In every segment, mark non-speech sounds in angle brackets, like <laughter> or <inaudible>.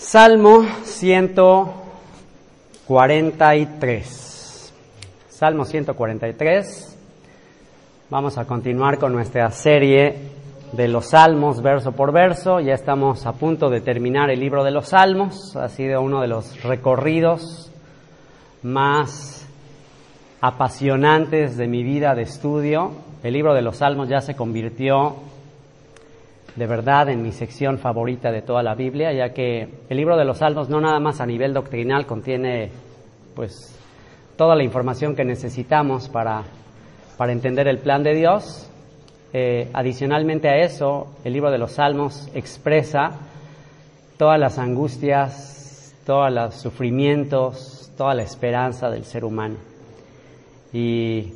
Salmo 143. Salmo 143. Vamos a continuar con nuestra serie de los Salmos verso por verso. Ya estamos a punto de terminar el libro de los Salmos. Ha sido uno de los recorridos más apasionantes de mi vida de estudio. El libro de los Salmos ya se convirtió de verdad en mi sección favorita de toda la Biblia, ya que el libro de los Salmos no nada más a nivel doctrinal contiene pues toda la información que necesitamos para, para entender el plan de Dios. Eh, adicionalmente a eso, el libro de los Salmos expresa todas las angustias, todos los sufrimientos, toda la esperanza del ser humano. Y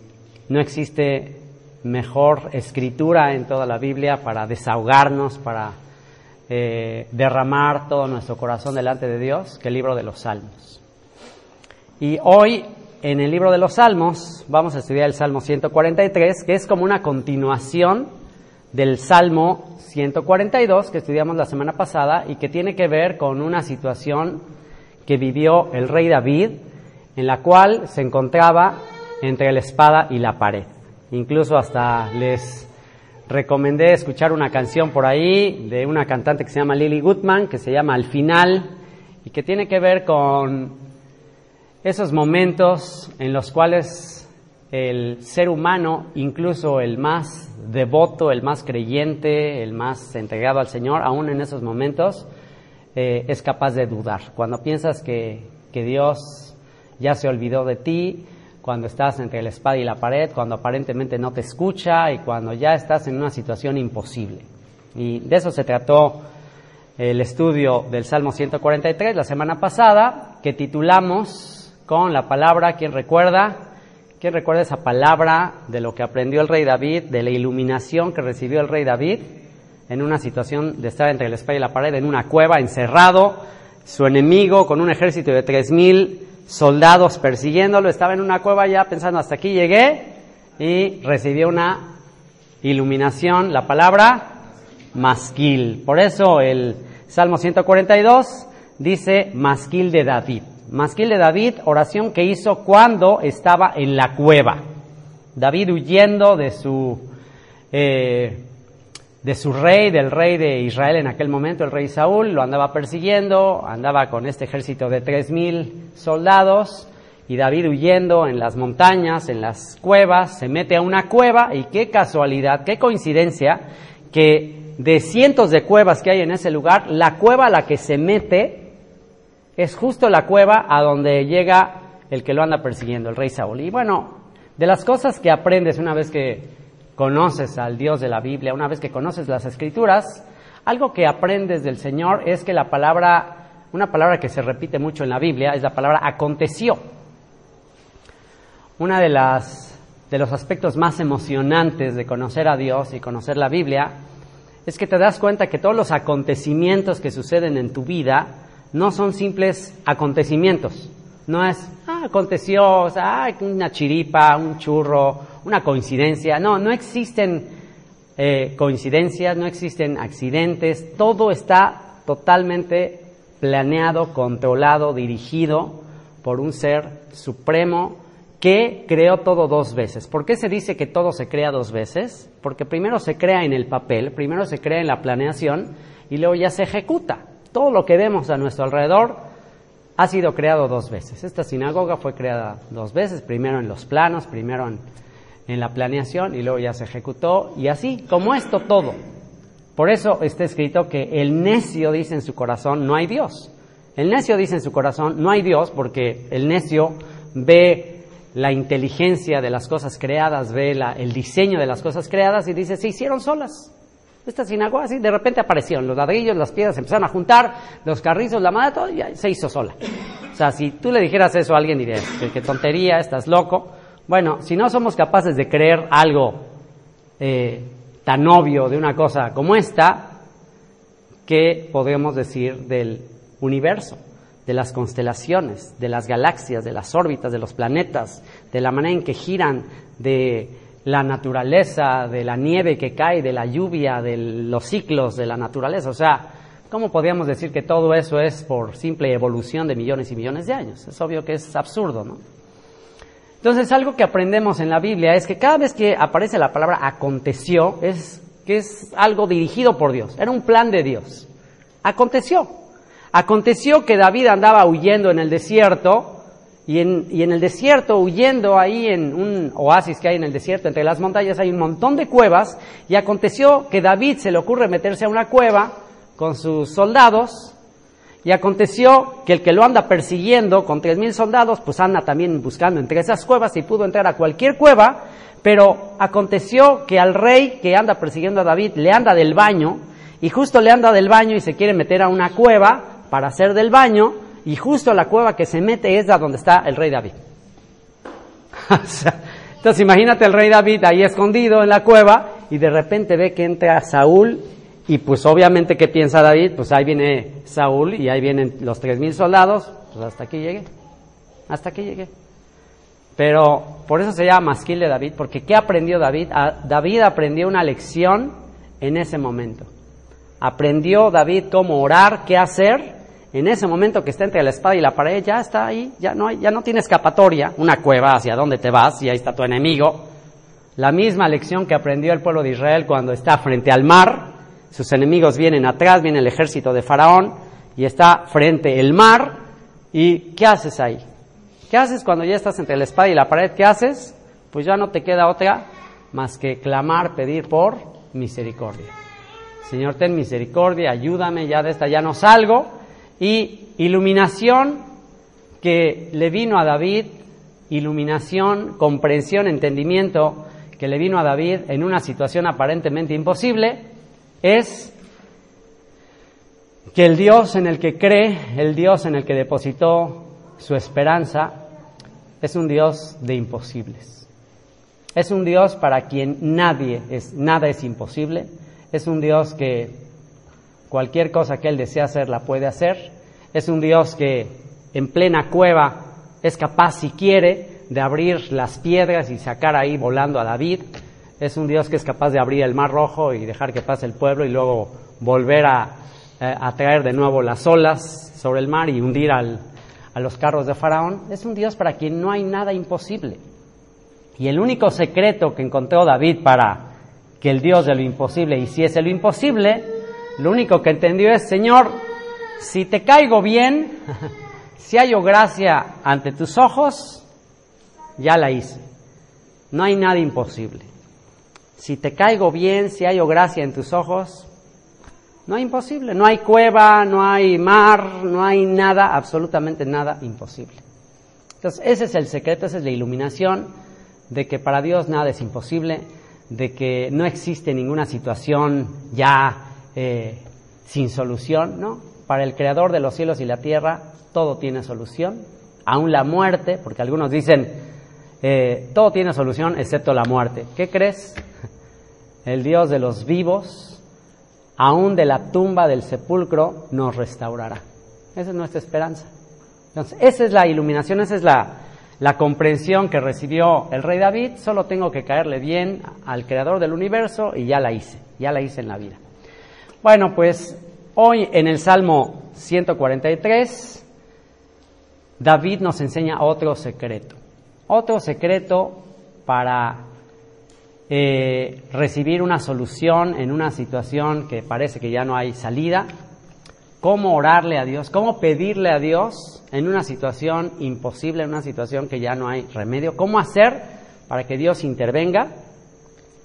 no existe mejor escritura en toda la Biblia para desahogarnos, para eh, derramar todo nuestro corazón delante de Dios que el libro de los Salmos. Y hoy en el libro de los Salmos vamos a estudiar el Salmo 143, que es como una continuación del Salmo 142 que estudiamos la semana pasada y que tiene que ver con una situación que vivió el rey David, en la cual se encontraba entre la espada y la pared. Incluso hasta les recomendé escuchar una canción por ahí de una cantante que se llama Lily Goodman, que se llama Al final, y que tiene que ver con esos momentos en los cuales el ser humano, incluso el más devoto, el más creyente, el más entregado al Señor, aún en esos momentos, eh, es capaz de dudar. Cuando piensas que, que Dios ya se olvidó de ti, cuando estás entre la espada y la pared, cuando aparentemente no te escucha y cuando ya estás en una situación imposible. Y de eso se trató el estudio del Salmo 143 la semana pasada, que titulamos con la palabra, ¿quién recuerda? ¿Quién recuerda esa palabra de lo que aprendió el rey David, de la iluminación que recibió el rey David en una situación de estar entre la espada y la pared, en una cueva, encerrado, su enemigo con un ejército de tres mil soldados persiguiéndolo, estaba en una cueva ya pensando hasta aquí llegué y recibió una iluminación, la palabra masquil. Por eso el Salmo 142 dice masquil de David. Masquil de David, oración que hizo cuando estaba en la cueva. David huyendo de su eh, de su rey, del rey de Israel en aquel momento, el rey Saúl, lo andaba persiguiendo, andaba con este ejército de tres mil soldados, y David huyendo en las montañas, en las cuevas, se mete a una cueva, y qué casualidad, qué coincidencia, que de cientos de cuevas que hay en ese lugar, la cueva a la que se mete es justo la cueva a donde llega el que lo anda persiguiendo, el rey Saúl. Y bueno, de las cosas que aprendes una vez que conoces al Dios de la Biblia, una vez que conoces las escrituras, algo que aprendes del Señor es que la palabra, una palabra que se repite mucho en la Biblia, es la palabra aconteció. Una de las de los aspectos más emocionantes de conocer a Dios y conocer la Biblia es que te das cuenta que todos los acontecimientos que suceden en tu vida no son simples acontecimientos. No es, ah, aconteció, o sea, una chiripa, un churro, una coincidencia. No, no existen eh, coincidencias, no existen accidentes, todo está totalmente planeado, controlado, dirigido por un ser supremo que creó todo dos veces. ¿Por qué se dice que todo se crea dos veces? Porque primero se crea en el papel, primero se crea en la planeación y luego ya se ejecuta. Todo lo que vemos a nuestro alrededor ha sido creado dos veces. Esta sinagoga fue creada dos veces, primero en los planos, primero en, en la planeación y luego ya se ejecutó y así, como esto todo. Por eso está escrito que el necio dice en su corazón, no hay Dios. El necio dice en su corazón, no hay Dios, porque el necio ve la inteligencia de las cosas creadas, ve la, el diseño de las cosas creadas y dice, se hicieron solas. Esta sinagoga así de repente aparecieron, los ladrillos, las piedras se empezaron a juntar, los carrizos, la madre, todo, y se hizo sola. O sea, si tú le dijeras eso a alguien, dirías, qué, tontería, estás loco. Bueno, si no somos capaces de creer algo eh, tan obvio de una cosa como esta, ¿qué podemos decir del universo? de las constelaciones, de las galaxias, de las órbitas, de los planetas, de la manera en que giran, de la naturaleza, de la nieve que cae, de la lluvia, de los ciclos de la naturaleza. O sea, ¿cómo podríamos decir que todo eso es por simple evolución de millones y millones de años? Es obvio que es absurdo, ¿no? Entonces, algo que aprendemos en la Biblia es que cada vez que aparece la palabra aconteció, es que es algo dirigido por Dios, era un plan de Dios. Aconteció. Aconteció que David andaba huyendo en el desierto y en, el desierto, huyendo ahí en un oasis que hay en el desierto, entre las montañas hay un montón de cuevas, y aconteció que David se le ocurre meterse a una cueva con sus soldados, y aconteció que el que lo anda persiguiendo con tres mil soldados, pues anda también buscando entre esas cuevas y pudo entrar a cualquier cueva, pero aconteció que al rey que anda persiguiendo a David le anda del baño, y justo le anda del baño y se quiere meter a una cueva, para hacer del baño y justo la cueva que se mete es la donde está el rey David. <laughs> Entonces imagínate el rey David ahí escondido en la cueva y de repente ve que entra Saúl y pues obviamente ¿qué piensa David? Pues ahí viene Saúl y ahí vienen los tres mil soldados, pues hasta aquí llegué, hasta aquí llegué. Pero por eso se llama Masquil de David, porque ¿qué aprendió David? David aprendió una lección en ese momento. Aprendió David cómo orar, qué hacer, en ese momento que está entre la espada y la pared, ya está ahí, ya no, hay, ya no tiene escapatoria, una cueva hacia dónde te vas y ahí está tu enemigo. La misma lección que aprendió el pueblo de Israel cuando está frente al mar, sus enemigos vienen atrás, viene el ejército de Faraón y está frente el mar. ¿Y qué haces ahí? ¿Qué haces cuando ya estás entre la espada y la pared? ¿Qué haces? Pues ya no te queda otra más que clamar, pedir por misericordia. Señor, ten misericordia, ayúdame, ya de esta ya no salgo y iluminación que le vino a David, iluminación, comprensión, entendimiento que le vino a David en una situación aparentemente imposible, es que el Dios en el que cree, el Dios en el que depositó su esperanza, es un Dios de imposibles. Es un Dios para quien nadie es, nada es imposible. Es un Dios que Cualquier cosa que Él desea hacer la puede hacer. Es un Dios que en plena cueva es capaz, si quiere, de abrir las piedras y sacar ahí volando a David. Es un Dios que es capaz de abrir el mar rojo y dejar que pase el pueblo y luego volver a, eh, traer de nuevo las olas sobre el mar y hundir al, a los carros de Faraón. Es un Dios para quien no hay nada imposible. Y el único secreto que encontró David para que el Dios de lo imposible hiciese lo imposible lo único que entendió es, Señor, si te caigo bien, <laughs> si hallo gracia ante tus ojos, ya la hice. No hay nada imposible. Si te caigo bien, si hallo gracia en tus ojos, no hay imposible. No hay cueva, no hay mar, no hay nada, absolutamente nada imposible. Entonces, ese es el secreto, esa es la iluminación de que para Dios nada es imposible, de que no existe ninguna situación ya eh, sin solución, ¿no? Para el creador de los cielos y la tierra, todo tiene solución, aún la muerte, porque algunos dicen, eh, todo tiene solución excepto la muerte. ¿Qué crees? El Dios de los vivos, aún de la tumba del sepulcro, nos restaurará. Esa es nuestra esperanza. Entonces, esa es la iluminación, esa es la, la comprensión que recibió el rey David. Solo tengo que caerle bien al creador del universo y ya la hice, ya la hice en la vida. Bueno, pues hoy en el Salmo 143, David nos enseña otro secreto, otro secreto para eh, recibir una solución en una situación que parece que ya no hay salida, cómo orarle a Dios, cómo pedirle a Dios en una situación imposible, en una situación que ya no hay remedio, cómo hacer para que Dios intervenga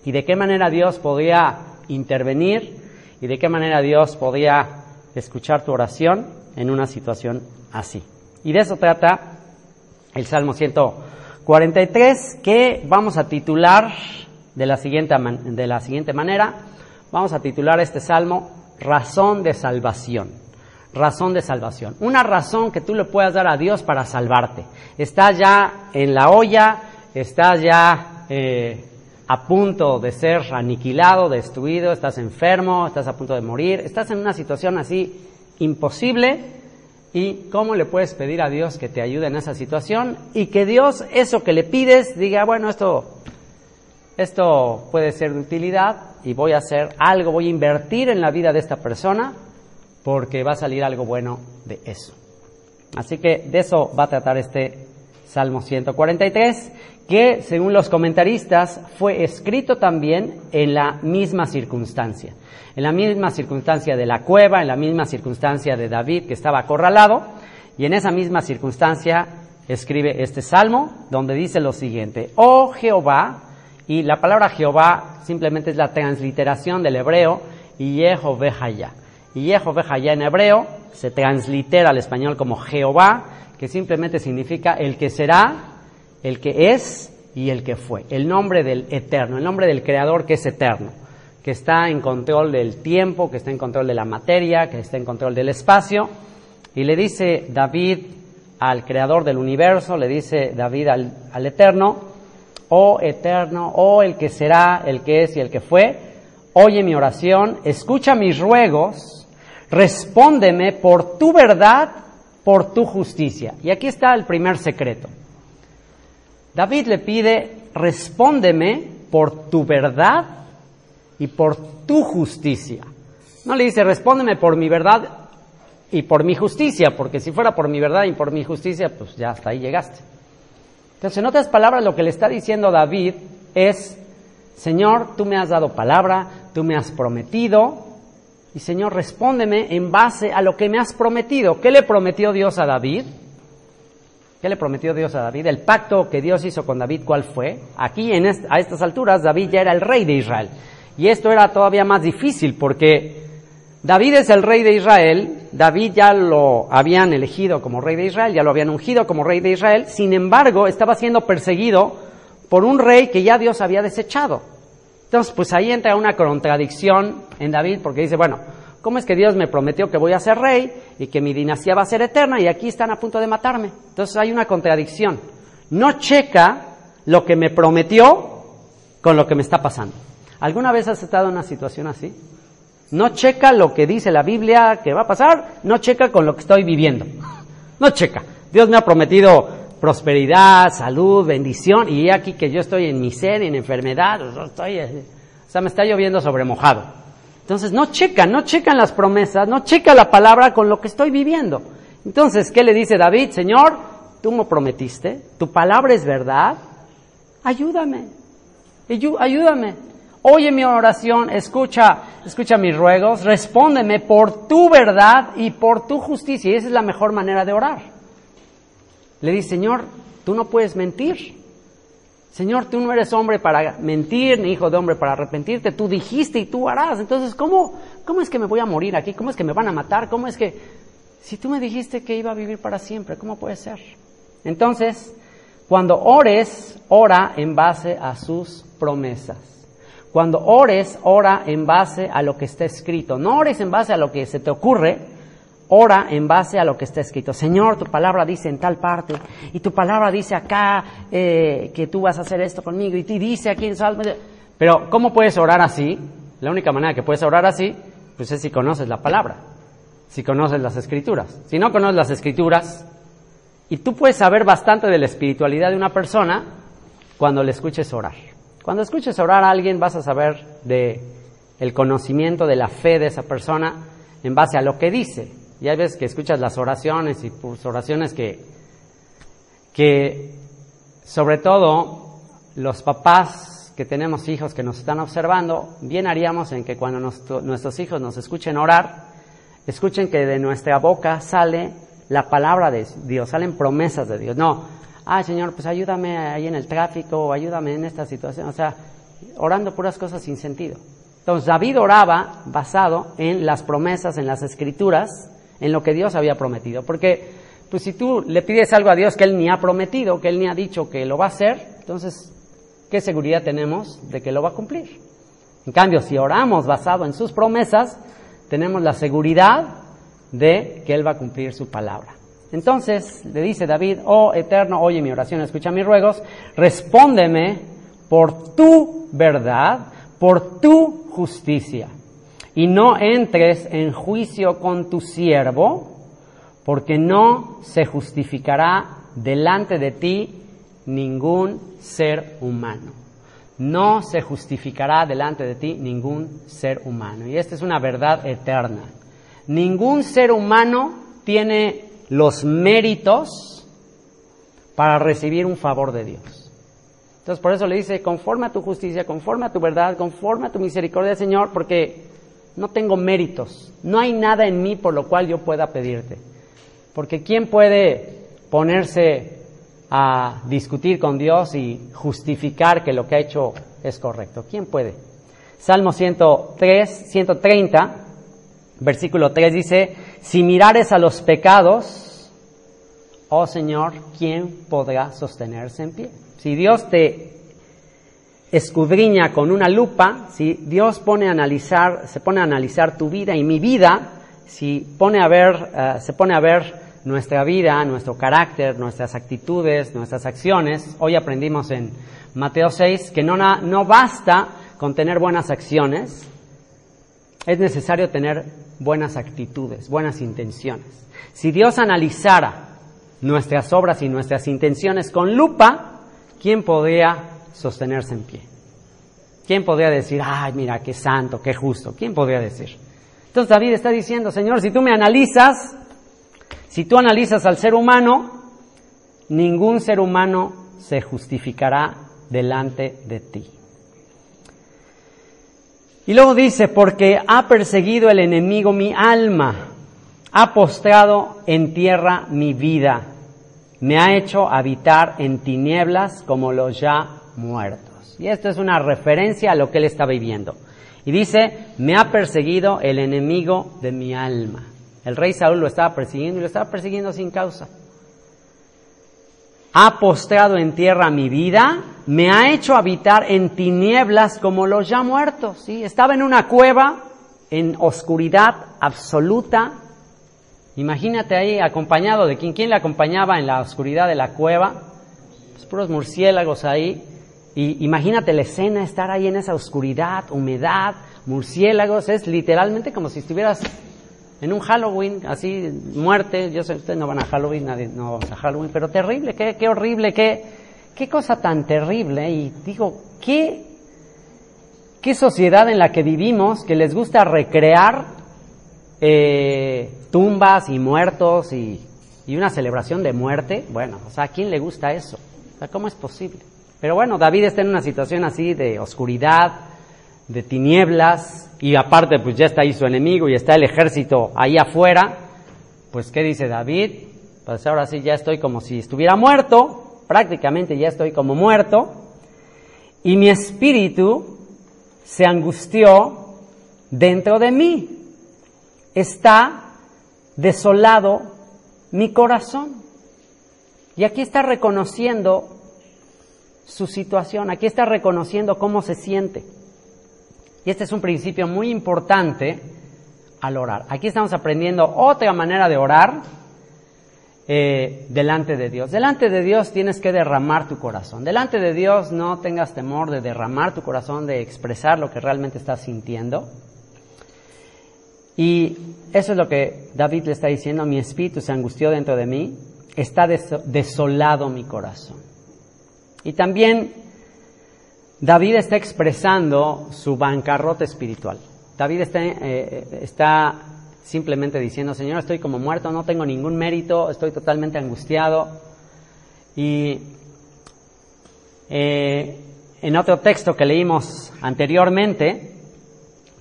y de qué manera Dios podría intervenir y de qué manera Dios podía escuchar tu oración en una situación así. Y de eso trata el Salmo 143 que vamos a titular de la siguiente, de la siguiente manera, vamos a titular este salmo Razón de Salvación. Razón de salvación. Una razón que tú le puedas dar a Dios para salvarte. Estás ya en la olla, estás ya eh, a punto de ser aniquilado, destruido, estás enfermo, estás a punto de morir, estás en una situación así imposible. ¿Y cómo le puedes pedir a Dios que te ayude en esa situación? Y que Dios, eso que le pides, diga, bueno, esto esto puede ser de utilidad y voy a hacer algo, voy a invertir en la vida de esta persona porque va a salir algo bueno de eso. Así que de eso va a tratar este Salmo 143, que según los comentaristas fue escrito también en la misma circunstancia, en la misma circunstancia de la cueva, en la misma circunstancia de David que estaba acorralado, y en esa misma circunstancia escribe este salmo donde dice lo siguiente, oh Jehová, y la palabra Jehová simplemente es la transliteración del hebreo Yehovehaya. Y Yehovehaya en hebreo se translitera al español como Jehová, que simplemente significa el que será, el que es y el que fue. El nombre del eterno, el nombre del creador que es eterno, que está en control del tiempo, que está en control de la materia, que está en control del espacio. Y le dice David al creador del universo, le dice David al eterno, oh eterno, oh el que será, el que es y el que fue, oye mi oración, escucha mis ruegos, respóndeme por tu verdad, por tu justicia. Y aquí está el primer secreto. David le pide, respóndeme por tu verdad y por tu justicia. No le dice, respóndeme por mi verdad y por mi justicia, porque si fuera por mi verdad y por mi justicia, pues ya hasta ahí llegaste. Entonces, en otras palabras, lo que le está diciendo David es, Señor, tú me has dado palabra, tú me has prometido, y Señor, respóndeme en base a lo que me has prometido. ¿Qué le prometió Dios a David? ¿Qué le prometió Dios a David? El pacto que Dios hizo con David, ¿cuál fue? Aquí, a estas alturas, David ya era el rey de Israel. Y esto era todavía más difícil porque David es el rey de Israel, David ya lo habían elegido como rey de Israel, ya lo habían ungido como rey de Israel, sin embargo estaba siendo perseguido por un rey que ya Dios había desechado. Entonces, pues ahí entra una contradicción en David porque dice, bueno, ¿cómo es que Dios me prometió que voy a ser rey y que mi dinastía va a ser eterna y aquí están a punto de matarme? Entonces hay una contradicción. No checa lo que me prometió con lo que me está pasando. ¿Alguna vez has estado en una situación así? No checa lo que dice la Biblia que va a pasar, no checa con lo que estoy viviendo. No checa. Dios me ha prometido prosperidad, salud, bendición, y aquí que yo estoy en miseria, en enfermedad, estoy, o sea, me está lloviendo sobre mojado. Entonces, no checa, no checan las promesas, no checa la palabra con lo que estoy viviendo. Entonces, ¿qué le dice David? Señor, tú me prometiste, tu palabra es verdad, ayúdame, ayúdame. Oye mi oración, escucha, escucha mis ruegos, respóndeme por tu verdad y por tu justicia. Y esa es la mejor manera de orar. Le dice, Señor, tú no puedes mentir. Señor, tú no eres hombre para mentir, ni hijo de hombre para arrepentirte. Tú dijiste y tú harás. Entonces, ¿cómo, cómo es que me voy a morir aquí? ¿Cómo es que me van a matar? ¿Cómo es que, si tú me dijiste que iba a vivir para siempre, ¿cómo puede ser? Entonces, cuando ores, ora en base a sus promesas. Cuando ores, ora en base a lo que está escrito. No ores en base a lo que se te ocurre, ora en base a lo que está escrito. Señor, tu palabra dice en tal parte, y tu palabra dice acá eh, que tú vas a hacer esto conmigo, y te dice aquí en Salmo. Pero, ¿cómo puedes orar así? La única manera que puedes orar así, pues es si conoces la palabra, si conoces las escrituras. Si no conoces las escrituras, y tú puedes saber bastante de la espiritualidad de una persona cuando le escuches orar. Cuando escuches orar a alguien vas a saber de el conocimiento de la fe de esa persona en base a lo que dice. Y hay veces que escuchas las oraciones y pues, oraciones que, que sobre todo los papás que tenemos hijos que nos están observando, bien haríamos en que cuando nuestros hijos nos escuchen orar, escuchen que de nuestra boca sale la palabra de Dios, salen promesas de Dios. No, ah, Señor, pues ayúdame ahí en el tráfico, o ayúdame en esta situación, o sea, orando puras cosas sin sentido. Entonces David oraba basado en las promesas, en las escrituras, en lo que Dios había prometido. Porque, pues si tú le pides algo a Dios que Él ni ha prometido, que Él ni ha dicho que lo va a hacer, entonces, ¿qué seguridad tenemos de que lo va a cumplir? En cambio, si oramos basado en sus promesas, tenemos la seguridad de que Él va a cumplir su palabra. Entonces le dice David, oh Eterno, oye mi oración, escucha mis ruegos, respóndeme por tu verdad, por tu justicia, y no entres en juicio con tu siervo, porque no se justificará delante de ti ningún ser humano. No se justificará delante de ti ningún ser humano. Y esta es una verdad eterna. Ningún ser humano tiene los méritos para recibir un favor de Dios. Entonces por eso le dice, conforme a tu justicia, conforme a tu verdad, conforme a tu misericordia, Señor, porque no tengo méritos, no hay nada en mí por lo cual yo pueda pedirte. Porque ¿quién puede ponerse a discutir con Dios y justificar que lo que ha hecho es correcto? ¿Quién puede? Salmo 103, 130, versículo 3 dice, si mirares a los pecados, oh Señor, ¿quién podrá sostenerse en pie? Si Dios te escudriña con una lupa, si Dios pone a analizar, se pone a analizar tu vida y mi vida, si pone a ver, eh, se pone a ver nuestra vida, nuestro carácter, nuestras actitudes, nuestras acciones. Hoy aprendimos en Mateo 6 que no, no basta con tener buenas acciones, es necesario tener buenas actitudes, buenas intenciones. Si Dios analizara nuestras obras y nuestras intenciones con lupa, ¿quién podría sostenerse en pie? ¿Quién podría decir, ay, mira, qué santo, qué justo? ¿Quién podría decir? Entonces David está diciendo, Señor, si tú me analizas, si tú analizas al ser humano, ningún ser humano se justificará delante de ti. Y luego dice, porque ha perseguido el enemigo mi alma, ha postrado en tierra mi vida, me ha hecho habitar en tinieblas como los ya muertos. Y esto es una referencia a lo que él está viviendo. Y dice, me ha perseguido el enemigo de mi alma. El rey Saúl lo estaba persiguiendo y lo estaba persiguiendo sin causa ha postrado en tierra mi vida, me ha hecho habitar en tinieblas como los ya muertos. ¿sí? Estaba en una cueva, en oscuridad absoluta. Imagínate ahí acompañado de quien, quién le acompañaba en la oscuridad de la cueva, pues puros murciélagos ahí. Y imagínate la escena, estar ahí en esa oscuridad, humedad, murciélagos, es literalmente como si estuvieras en un Halloween, así, muerte, yo sé, ustedes no van a Halloween, nadie no vamos a Halloween, pero terrible, qué, qué horrible, qué, qué cosa tan terrible. Y digo, qué, qué sociedad en la que vivimos que les gusta recrear eh, tumbas y muertos y, y una celebración de muerte. Bueno, o sea, ¿a quién le gusta eso? O sea, ¿cómo es posible? Pero bueno, David está en una situación así de oscuridad, de tinieblas, y aparte pues ya está ahí su enemigo y está el ejército ahí afuera, pues ¿qué dice David? Pues ahora sí ya estoy como si estuviera muerto, prácticamente ya estoy como muerto, y mi espíritu se angustió dentro de mí. Está desolado mi corazón. Y aquí está reconociendo su situación, aquí está reconociendo cómo se siente. Y este es un principio muy importante al orar. Aquí estamos aprendiendo otra manera de orar eh, delante de Dios. Delante de Dios tienes que derramar tu corazón. Delante de Dios no tengas temor de derramar tu corazón, de expresar lo que realmente estás sintiendo. Y eso es lo que David le está diciendo, mi espíritu se angustió dentro de mí, está desolado mi corazón. Y también David está expresando su bancarrota espiritual. David está, eh, está, simplemente diciendo, Señor, estoy como muerto, no tengo ningún mérito, estoy totalmente angustiado. Y eh, en otro texto que leímos anteriormente,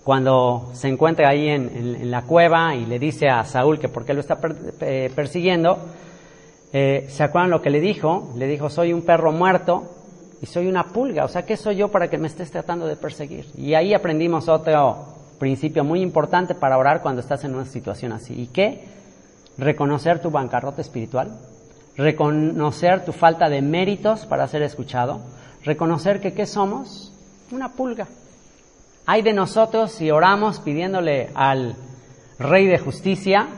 cuando se encuentra ahí en, la cueva y le dice a Saúl que por qué lo está eh, persiguiendo, ¿se acuerdan lo que le dijo? Le dijo, soy un perro muerto y soy una pulga, o sea, ¿qué soy yo para que me estés tratando de perseguir? Y ahí aprendimos otro principio muy importante para orar cuando estás en una situación así. ¿Y qué? Reconocer tu bancarrota espiritual, reconocer tu falta de méritos para ser escuchado, reconocer que ¿qué somos? Una pulga. Hay de nosotros si oramos pidiéndole al Rey de Justicia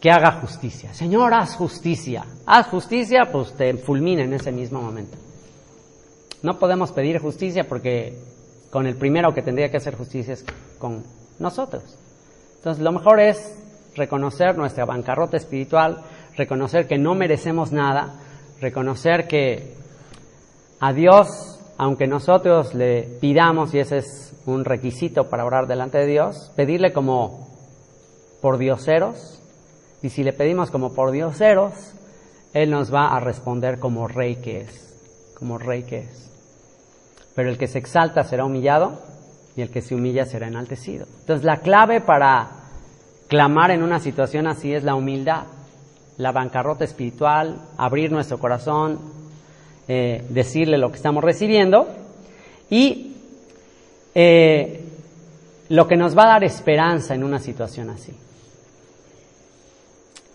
que haga justicia. Señor, haz justicia. Haz justicia, pues te fulmina en ese mismo momento. No podemos pedir justicia porque con el primero que tendría que hacer justicia es con nosotros. Entonces, lo mejor es reconocer nuestra bancarrota espiritual, reconocer que no merecemos nada, reconocer que a Dios, aunque nosotros le pidamos, y ese es un requisito para orar delante de Dios, pedirle como por dioseros, y si le pedimos como por dioseros, Él nos va a responder como rey que es, como rey que es. Pero el que se exalta será humillado y el que se humilla será enaltecido. Entonces la clave para clamar en una situación así es la humildad, la bancarrota espiritual, abrir nuestro corazón, eh, decirle lo que estamos recibiendo y eh, lo que nos va a dar esperanza en una situación así.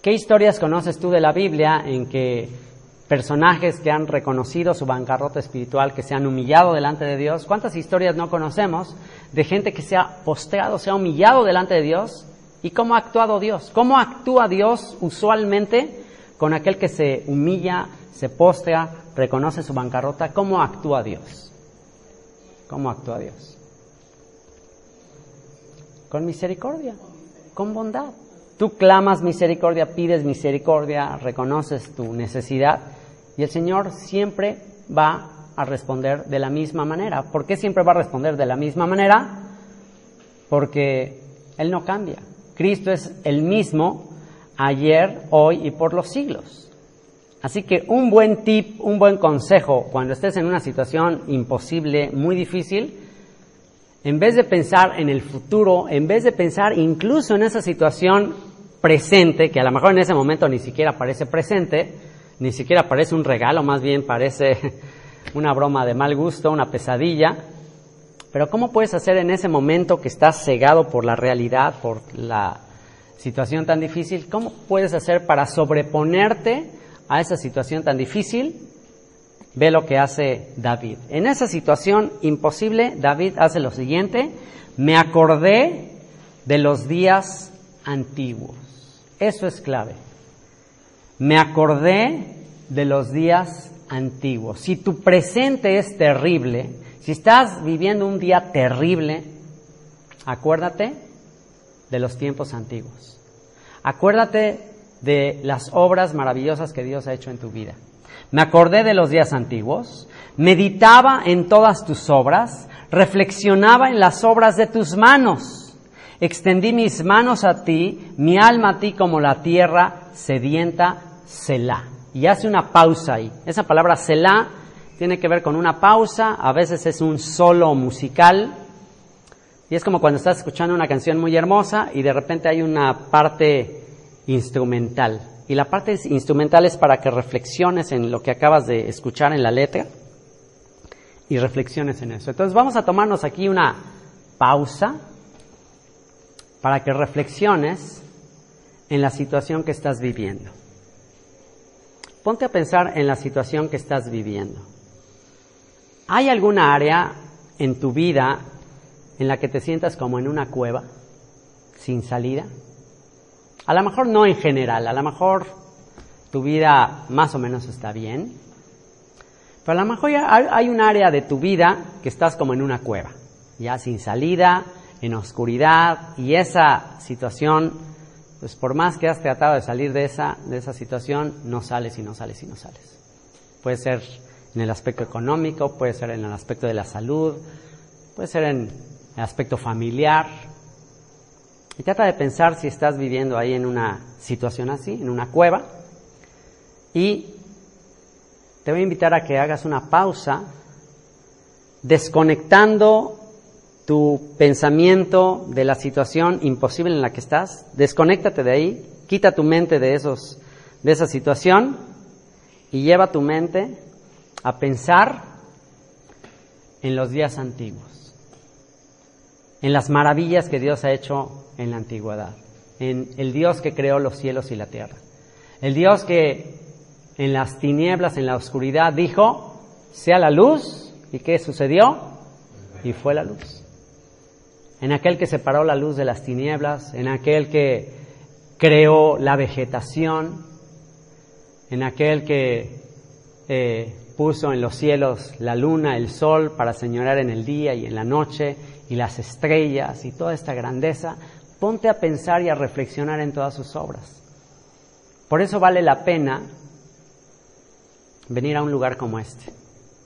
¿Qué historias conoces tú de la Biblia en que personajes que han reconocido su bancarrota espiritual, que se han humillado delante de Dios? ¿Cuántas historias no conocemos de gente que se ha posteado, se ha humillado delante de Dios? ¿Y cómo ha actuado Dios? ¿Cómo actúa Dios usualmente con aquel que se humilla, se postea, reconoce su bancarrota? ¿Cómo actúa Dios? ¿Cómo actúa Dios? Con misericordia, con bondad. Tú clamas misericordia, pides misericordia, reconoces tu necesidad y el Señor siempre va a responder de la misma manera. ¿Por qué siempre va a responder de la misma manera? Porque Él no cambia. Cristo es el mismo ayer, hoy y por los siglos. Así que un buen tip, un buen consejo cuando estés en una situación imposible, muy difícil, en vez de pensar en el futuro, en vez de pensar incluso en esa situación presente, que a lo mejor en ese momento ni siquiera parece presente, ni siquiera parece un regalo, más bien parece <laughs> una broma de mal gusto, una pesadilla. Pero ¿cómo puedes hacer en ese momento que estás cegado por la realidad, por la situación tan difícil? ¿Cómo puedes hacer para sobreponerte a esa situación tan difícil? Ve lo que hace David. En esa situación imposible, David hace lo siguiente, me acordé de los días antiguos. Eso es clave. Me acordé de los días antiguos. Si tu presente es terrible, si estás viviendo un día terrible, acuérdate de los tiempos antiguos. Acuérdate de las obras maravillosas que Dios ha hecho en tu vida. Me acordé de los días antiguos, meditaba en todas tus obras, reflexionaba en las obras de tus manos Extendí mis manos a ti, mi alma a ti como la tierra sedienta, Selah. Y hace una pausa ahí. Esa palabra Selah tiene que ver con una pausa, a veces es un solo musical. Y es como cuando estás escuchando una canción muy hermosa y de repente hay una parte instrumental. Y la parte instrumental es para que reflexiones en lo que acabas de escuchar en la letra y reflexiones en eso. Entonces vamos a tomarnos aquí una pausa para que reflexiones en la situación que estás viviendo. Ponte a pensar en la situación que estás viviendo. ¿Hay alguna área en tu vida en la que te sientas como en una cueva, sin salida? A lo mejor no en general, a lo mejor tu vida más o menos está bien, pero a lo mejor hay un área de tu vida que estás como en una cueva, ya sin salida, en oscuridad y esa situación, pues por más que has tratado de salir de esa, de esa situación, no sales y no sales y no sales. Puede ser en el aspecto económico, puede ser en el aspecto de la salud, puede ser en el aspecto familiar. Y trata de pensar si estás viviendo ahí en una situación así, en una cueva. Y te voy a invitar a que hagas una pausa desconectando tu pensamiento de la situación imposible en la que estás, desconéctate de ahí, quita tu mente de, esos, de esa situación y lleva tu mente a pensar en los días antiguos, en las maravillas que Dios ha hecho en la antigüedad, en el Dios que creó los cielos y la tierra, el Dios que en las tinieblas, en la oscuridad, dijo, sea la luz, ¿y qué sucedió? Y fue la luz. En aquel que separó la luz de las tinieblas, en aquel que creó la vegetación, en aquel que eh, puso en los cielos la luna, el sol, para señorar en el día y en la noche, y las estrellas y toda esta grandeza, ponte a pensar y a reflexionar en todas sus obras. Por eso vale la pena venir a un lugar como este,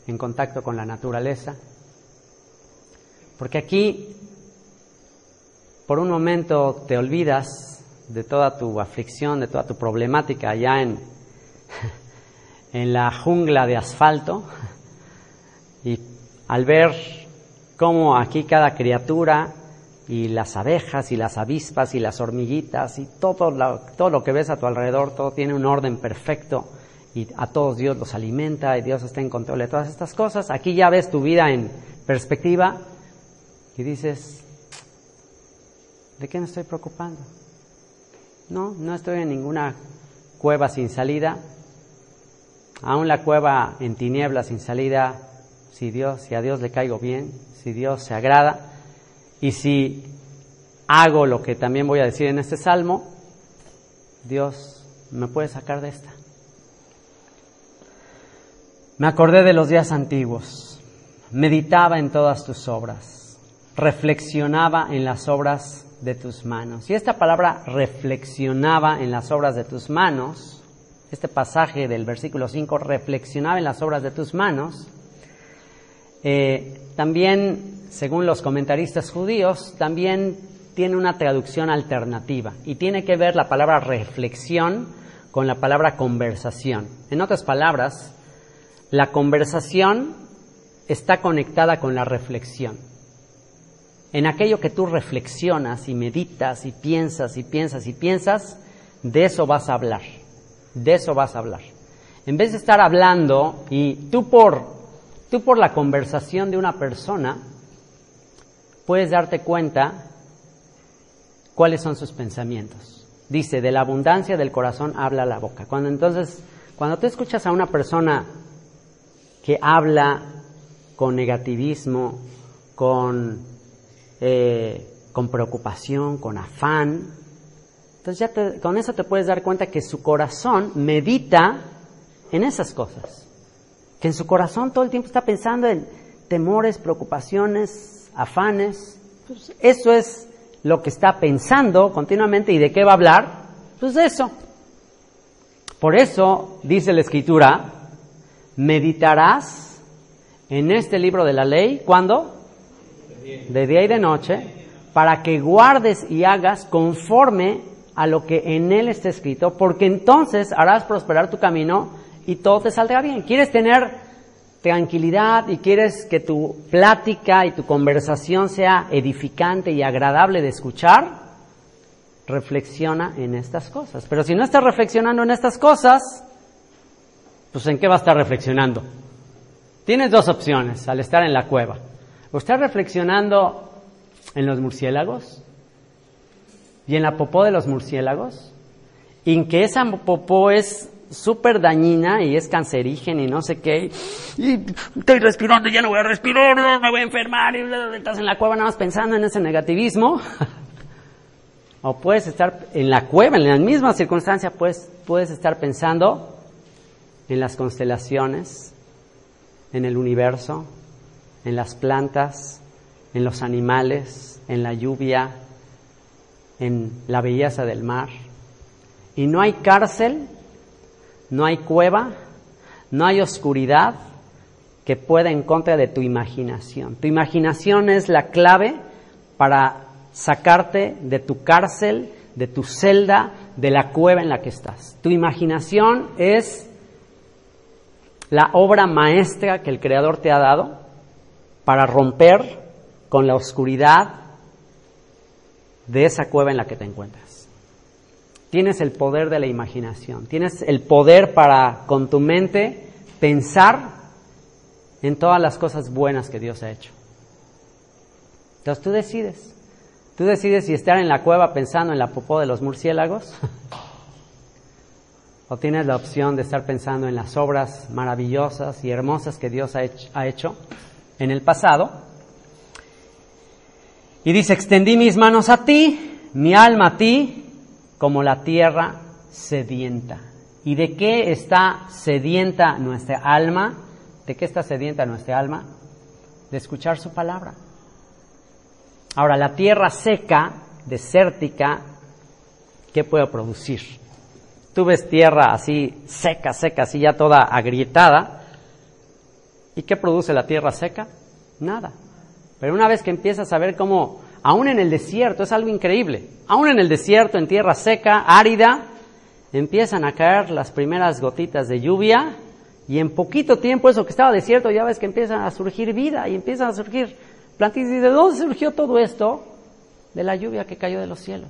en contacto con la naturaleza, porque aquí por un momento te olvidas de toda tu aflicción, de toda tu problemática allá en, <laughs> en la jungla de asfalto y al ver cómo aquí cada criatura y las abejas y las avispas y las hormiguitas y todo lo, todo lo que ves a tu alrededor, todo tiene un orden perfecto y a todos Dios los alimenta y Dios está en control de todas estas cosas. Aquí ya ves tu vida en perspectiva y dices, ¿de qué me estoy preocupando? No, no estoy en ninguna cueva sin salida. Aún la cueva en tinieblas sin salida, si Dios, si a Dios le caigo bien, si Dios se agrada y si hago lo que también voy a decir en este salmo, Dios me puede sacar de esta. Me acordé de los días antiguos, meditaba en todas tus obras, reflexionaba en las obras de tus manos. Y esta palabra reflexionaba en las obras de tus manos, este pasaje del versículo 5, reflexionaba en las obras de tus manos, eh, también, según los comentaristas judíos, también tiene una traducción alternativa y tiene que ver la palabra reflexión con la palabra conversación. En otras palabras, la conversación está conectada con la reflexión. En aquello que tú reflexionas y meditas y piensas y piensas y piensas, de eso vas a hablar. De eso vas a hablar. En vez de estar hablando y tú por, tú por la conversación de una persona, puedes darte cuenta cuáles son sus pensamientos. Dice, de la abundancia del corazón habla la boca. Cuando entonces, cuando tú escuchas a una persona que habla con negativismo, con, eh, con preocupación, con afán. Entonces ya con eso te puedes dar cuenta que su corazón medita en esas cosas. Que en su corazón todo el tiempo está pensando en temores, preocupaciones, afanes. Pues eso es lo que está pensando continuamente y de qué va a hablar. Pues eso. Por eso dice la escritura, meditarás en este libro de la ley, ¿cuándo? De día y de noche, para que guardes y hagas conforme a lo que en él está escrito, porque entonces harás prosperar tu camino y todo te saldrá bien. ¿Quieres tener tranquilidad y quieres que tu plática y tu conversación sea edificante y agradable de escuchar? Reflexiona en estas cosas. Pero si no estás reflexionando en estas cosas, pues ¿en qué va a estar reflexionando? Tienes dos opciones al estar en la cueva. O estar reflexionando en los murciélagos y en la popó de los murciélagos, y en que esa popó es súper dañina y es cancerígena y no sé qué, y estoy respirando, ya no voy a respirar, me voy a enfermar, y estás en la cueva nada más pensando en ese negativismo. <laughs> o puedes estar en la cueva, en la misma circunstancia, pues puedes estar pensando en las constelaciones, en el universo, en las plantas, en los animales, en la lluvia, en la belleza del mar. Y no hay cárcel, no hay cueva, no hay oscuridad que pueda en contra de tu imaginación. Tu imaginación es la clave para sacarte de tu cárcel, de tu celda, de la cueva en la que estás. Tu imaginación es la obra maestra que el Creador te ha dado para romper con la oscuridad de esa cueva en la que te encuentras. Tienes el poder de la imaginación, tienes el poder para con tu mente pensar en todas las cosas buenas que Dios ha hecho. Entonces tú decides, tú decides si estar en la cueva pensando en la popó de los murciélagos <laughs> o tienes la opción de estar pensando en las obras maravillosas y hermosas que Dios ha hecho, en el pasado. Y dice, extendí mis manos a ti, mi alma a ti, como la tierra sedienta. ¿Y de qué está sedienta nuestra alma? ¿De qué está sedienta nuestra alma? De escuchar su palabra. Ahora, la tierra seca, desértica, ¿qué puede producir? Tú ves tierra así seca, seca, así ya toda agrietada. ¿Y qué produce la tierra seca? Nada. Pero una vez que empiezas a ver cómo, aún en el desierto, es algo increíble, aún en el desierto, en tierra seca, árida, empiezan a caer las primeras gotitas de lluvia y en poquito tiempo eso que estaba desierto ya ves que empiezan a surgir vida y empiezan a surgir plantitas. ¿Y de dónde surgió todo esto? De la lluvia que cayó de los cielos.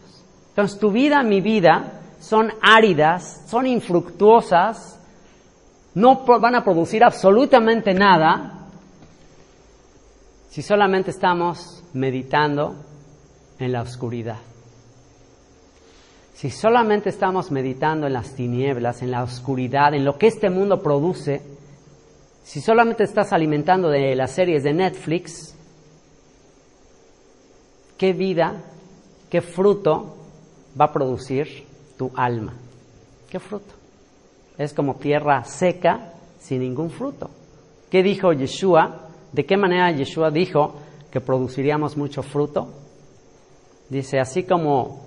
Entonces tu vida, mi vida, son áridas, son infructuosas, no van a producir absolutamente nada si solamente estamos meditando en la oscuridad. Si solamente estamos meditando en las tinieblas, en la oscuridad, en lo que este mundo produce, si solamente estás alimentando de las series de Netflix, ¿qué vida, qué fruto va a producir tu alma? ¿Qué fruto? Es como tierra seca sin ningún fruto. ¿Qué dijo Yeshua? ¿De qué manera Yeshua dijo que produciríamos mucho fruto? Dice, así como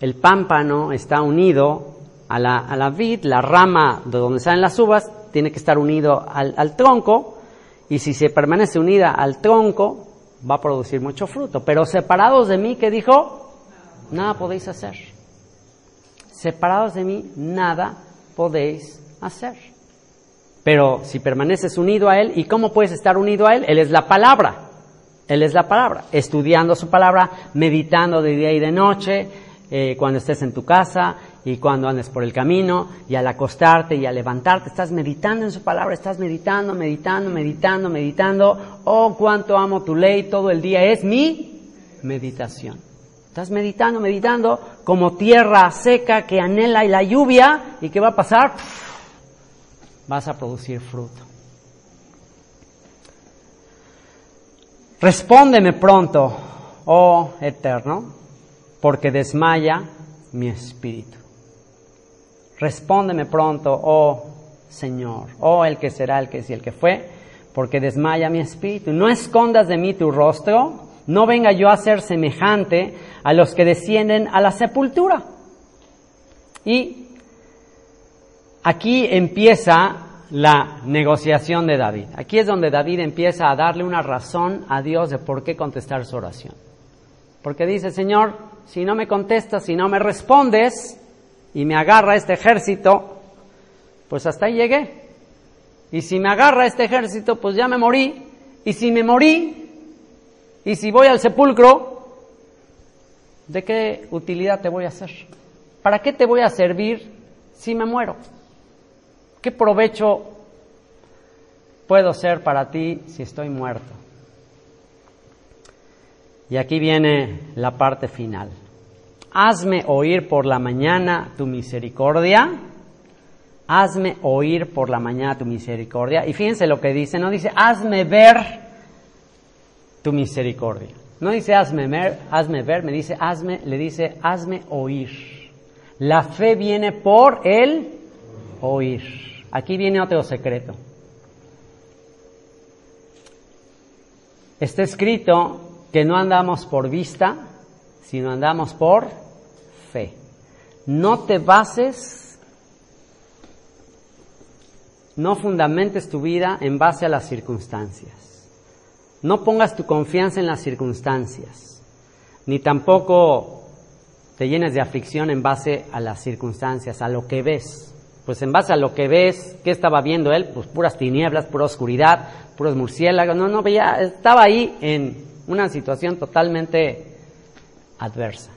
el pámpano está unido a la, a la vid, la rama de donde salen las uvas tiene que estar unido al, al tronco, y si se permanece unida al tronco, va a producir mucho fruto. Pero separados de mí, ¿qué dijo? Nada podéis hacer. Separados de mí, nada podéis hacer. Pero si permaneces unido a Él, ¿y cómo puedes estar unido a Él? Él es la palabra. Él es la palabra. Estudiando su palabra, meditando de día y de noche, eh, cuando estés en tu casa y cuando andes por el camino y al acostarte y al levantarte, estás meditando en su palabra, estás meditando, meditando, meditando, meditando. Oh, cuánto amo tu ley, todo el día es mi meditación. Estás meditando, meditando como tierra seca que anhela y la lluvia y ¿qué va a pasar? Vas a producir fruto. Respóndeme pronto, oh eterno, porque desmaya mi espíritu. Respóndeme pronto, oh Señor, oh el que será, el que es y el que fue, porque desmaya mi espíritu. No escondas de mí tu rostro, no venga yo a ser semejante a los que descienden a la sepultura. Y aquí empieza la negociación de David. Aquí es donde David empieza a darle una razón a Dios de por qué contestar su oración. Porque dice, Señor, si no me contestas, si no me respondes y me agarra este ejército, pues hasta ahí llegué. Y si me agarra este ejército, pues ya me morí. Y si me morí, y si voy al sepulcro, ¿de qué utilidad te voy a hacer? ¿Para qué te voy a servir si me muero? ¿Qué provecho puedo ser para ti si estoy muerto? Y aquí viene la parte final. Hazme oír por la mañana tu misericordia. Hazme oír por la mañana tu misericordia. Y fíjense lo que dice, no dice, hazme ver tu misericordia. No dice, hazme ver, hazme ver, me dice, hazme, le dice, hazme oír. La fe viene por el oír. Aquí viene otro secreto. Está escrito que no andamos por vista, sino andamos por fe. No te bases, no fundamentes tu vida en base a las circunstancias. No pongas tu confianza en las circunstancias, ni tampoco te llenes de aflicción en base a las circunstancias, a lo que ves. Pues en base a lo que ves, ¿qué estaba viendo él? Pues puras tinieblas, pura oscuridad, puros murciélagos. No, no veía, estaba ahí en una situación totalmente adversa.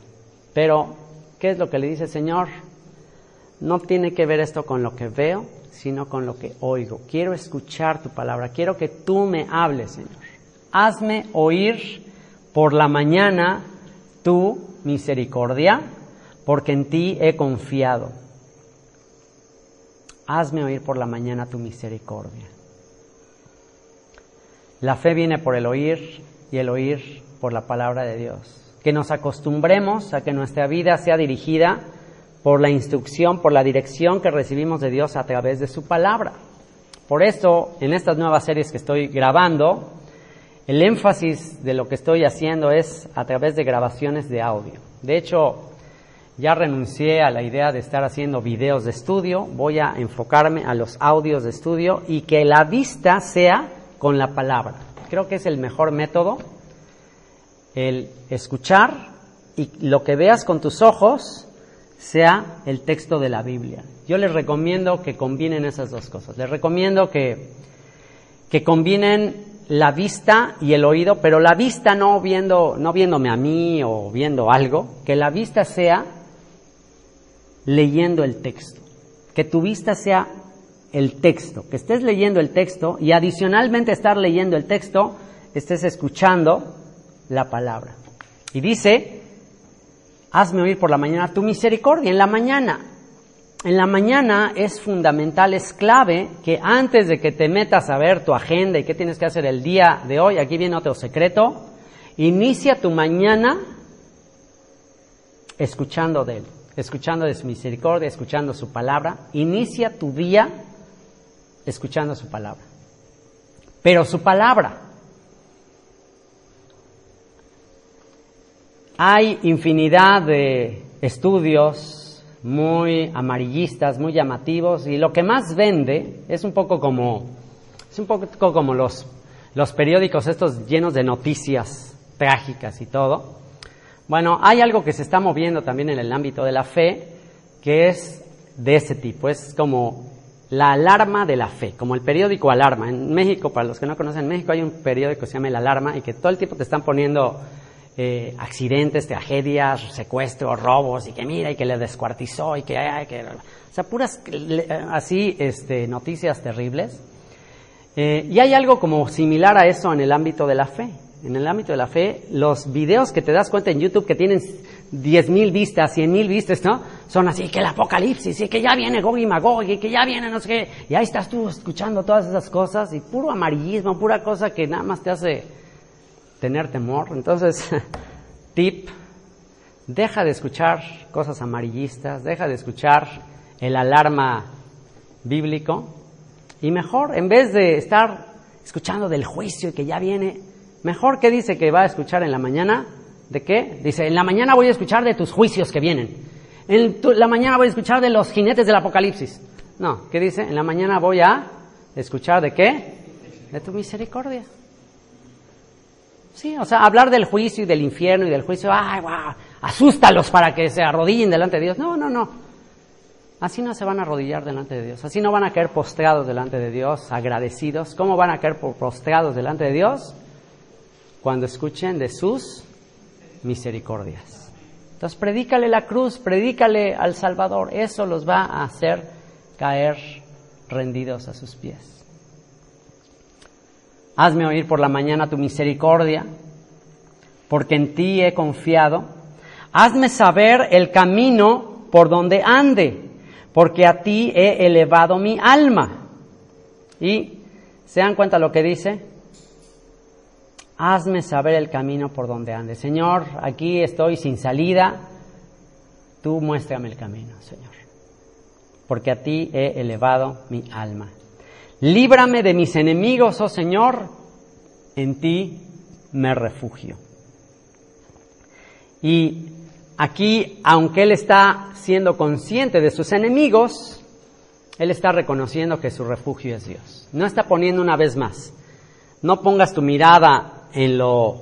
Pero, ¿qué es lo que le dice el Señor? No tiene que ver esto con lo que veo, sino con lo que oigo. Quiero escuchar tu palabra, quiero que tú me hables, Señor. Hazme oír por la mañana tu misericordia, porque en ti he confiado. Hazme oír por la mañana tu misericordia. La fe viene por el oír y el oír por la palabra de Dios. Que nos acostumbremos a que nuestra vida sea dirigida por la instrucción, por la dirección que recibimos de Dios a través de su palabra. Por eso, en estas nuevas series que estoy grabando, el énfasis de lo que estoy haciendo es a través de grabaciones de audio. De hecho, ya renuncié a la idea de estar haciendo videos de estudio, voy a enfocarme a los audios de estudio y que la vista sea con la palabra. Creo que es el mejor método, el escuchar y lo que veas con tus ojos sea el texto de la Biblia. Yo les recomiendo que combinen esas dos cosas. Les recomiendo que, que combinen la vista y el oído, pero la vista no viendo, no viéndome a mí o viendo algo, que la vista sea leyendo el texto. Que tu vista sea el texto, que estés leyendo el texto y adicionalmente estar leyendo el texto, estés escuchando la palabra. Y dice, hazme oír por la mañana tu misericordia, en la mañana. En la mañana es fundamental, es clave que antes de que te metas a ver tu agenda y qué tienes que hacer el día de hoy, aquí viene otro secreto, inicia tu mañana escuchando de Él, escuchando de su misericordia, escuchando su palabra. Inicia tu día escuchando su palabra. Pero su palabra, Hay infinidad de estudios muy amarillistas, muy llamativos, y lo que más vende es un poco como, es un poco como los, los periódicos estos llenos de noticias trágicas y todo. Bueno, hay algo que se está moviendo también en el ámbito de la fe, que es de ese tipo, es como la alarma de la fe, como el periódico Alarma. En México, para los que no conocen México, hay un periódico que se llama El Alarma y que todo el tiempo te están poniendo eh, accidentes, tragedias, secuestros, robos, y que mira, y que le descuartizó, y que, ay, que o sea, puras así este, noticias terribles. Eh, y hay algo como similar a eso en el ámbito de la fe. En el ámbito de la fe, los videos que te das cuenta en YouTube que tienen 10.000 vistas, 100.000 vistas, ¿no? Son así que el apocalipsis, y que ya viene Gog y Magog, y que ya viene no sé qué. Y ahí estás tú escuchando todas esas cosas, y puro amarillismo, pura cosa que nada más te hace tener temor. Entonces, <laughs> tip, deja de escuchar cosas amarillistas, deja de escuchar el alarma bíblico y mejor, en vez de estar escuchando del juicio y que ya viene, mejor que dice que va a escuchar en la mañana, ¿de qué? Dice, en la mañana voy a escuchar de tus juicios que vienen. En la mañana voy a escuchar de los jinetes del apocalipsis. No, ¿qué dice? En la mañana voy a escuchar de qué? De tu misericordia. Sí, o sea, hablar del juicio y del infierno y del juicio, ay, wow, asústalos para que se arrodillen delante de Dios. No, no, no. Así no se van a arrodillar delante de Dios. Así no van a caer postrados delante de Dios, agradecidos. ¿Cómo van a caer postrados delante de Dios? Cuando escuchen de sus misericordias. Entonces, predícale la cruz, predícale al Salvador. Eso los va a hacer caer rendidos a sus pies. Hazme oír por la mañana tu misericordia, porque en ti he confiado. Hazme saber el camino por donde ande, porque a ti he elevado mi alma. Y se dan cuenta lo que dice. Hazme saber el camino por donde ande. Señor, aquí estoy sin salida. Tú muéstrame el camino, Señor. Porque a ti he elevado mi alma. Líbrame de mis enemigos, oh Señor, en ti me refugio. Y aquí, aunque él está siendo consciente de sus enemigos, él está reconociendo que su refugio es Dios. No está poniendo una vez más. No pongas tu mirada en lo,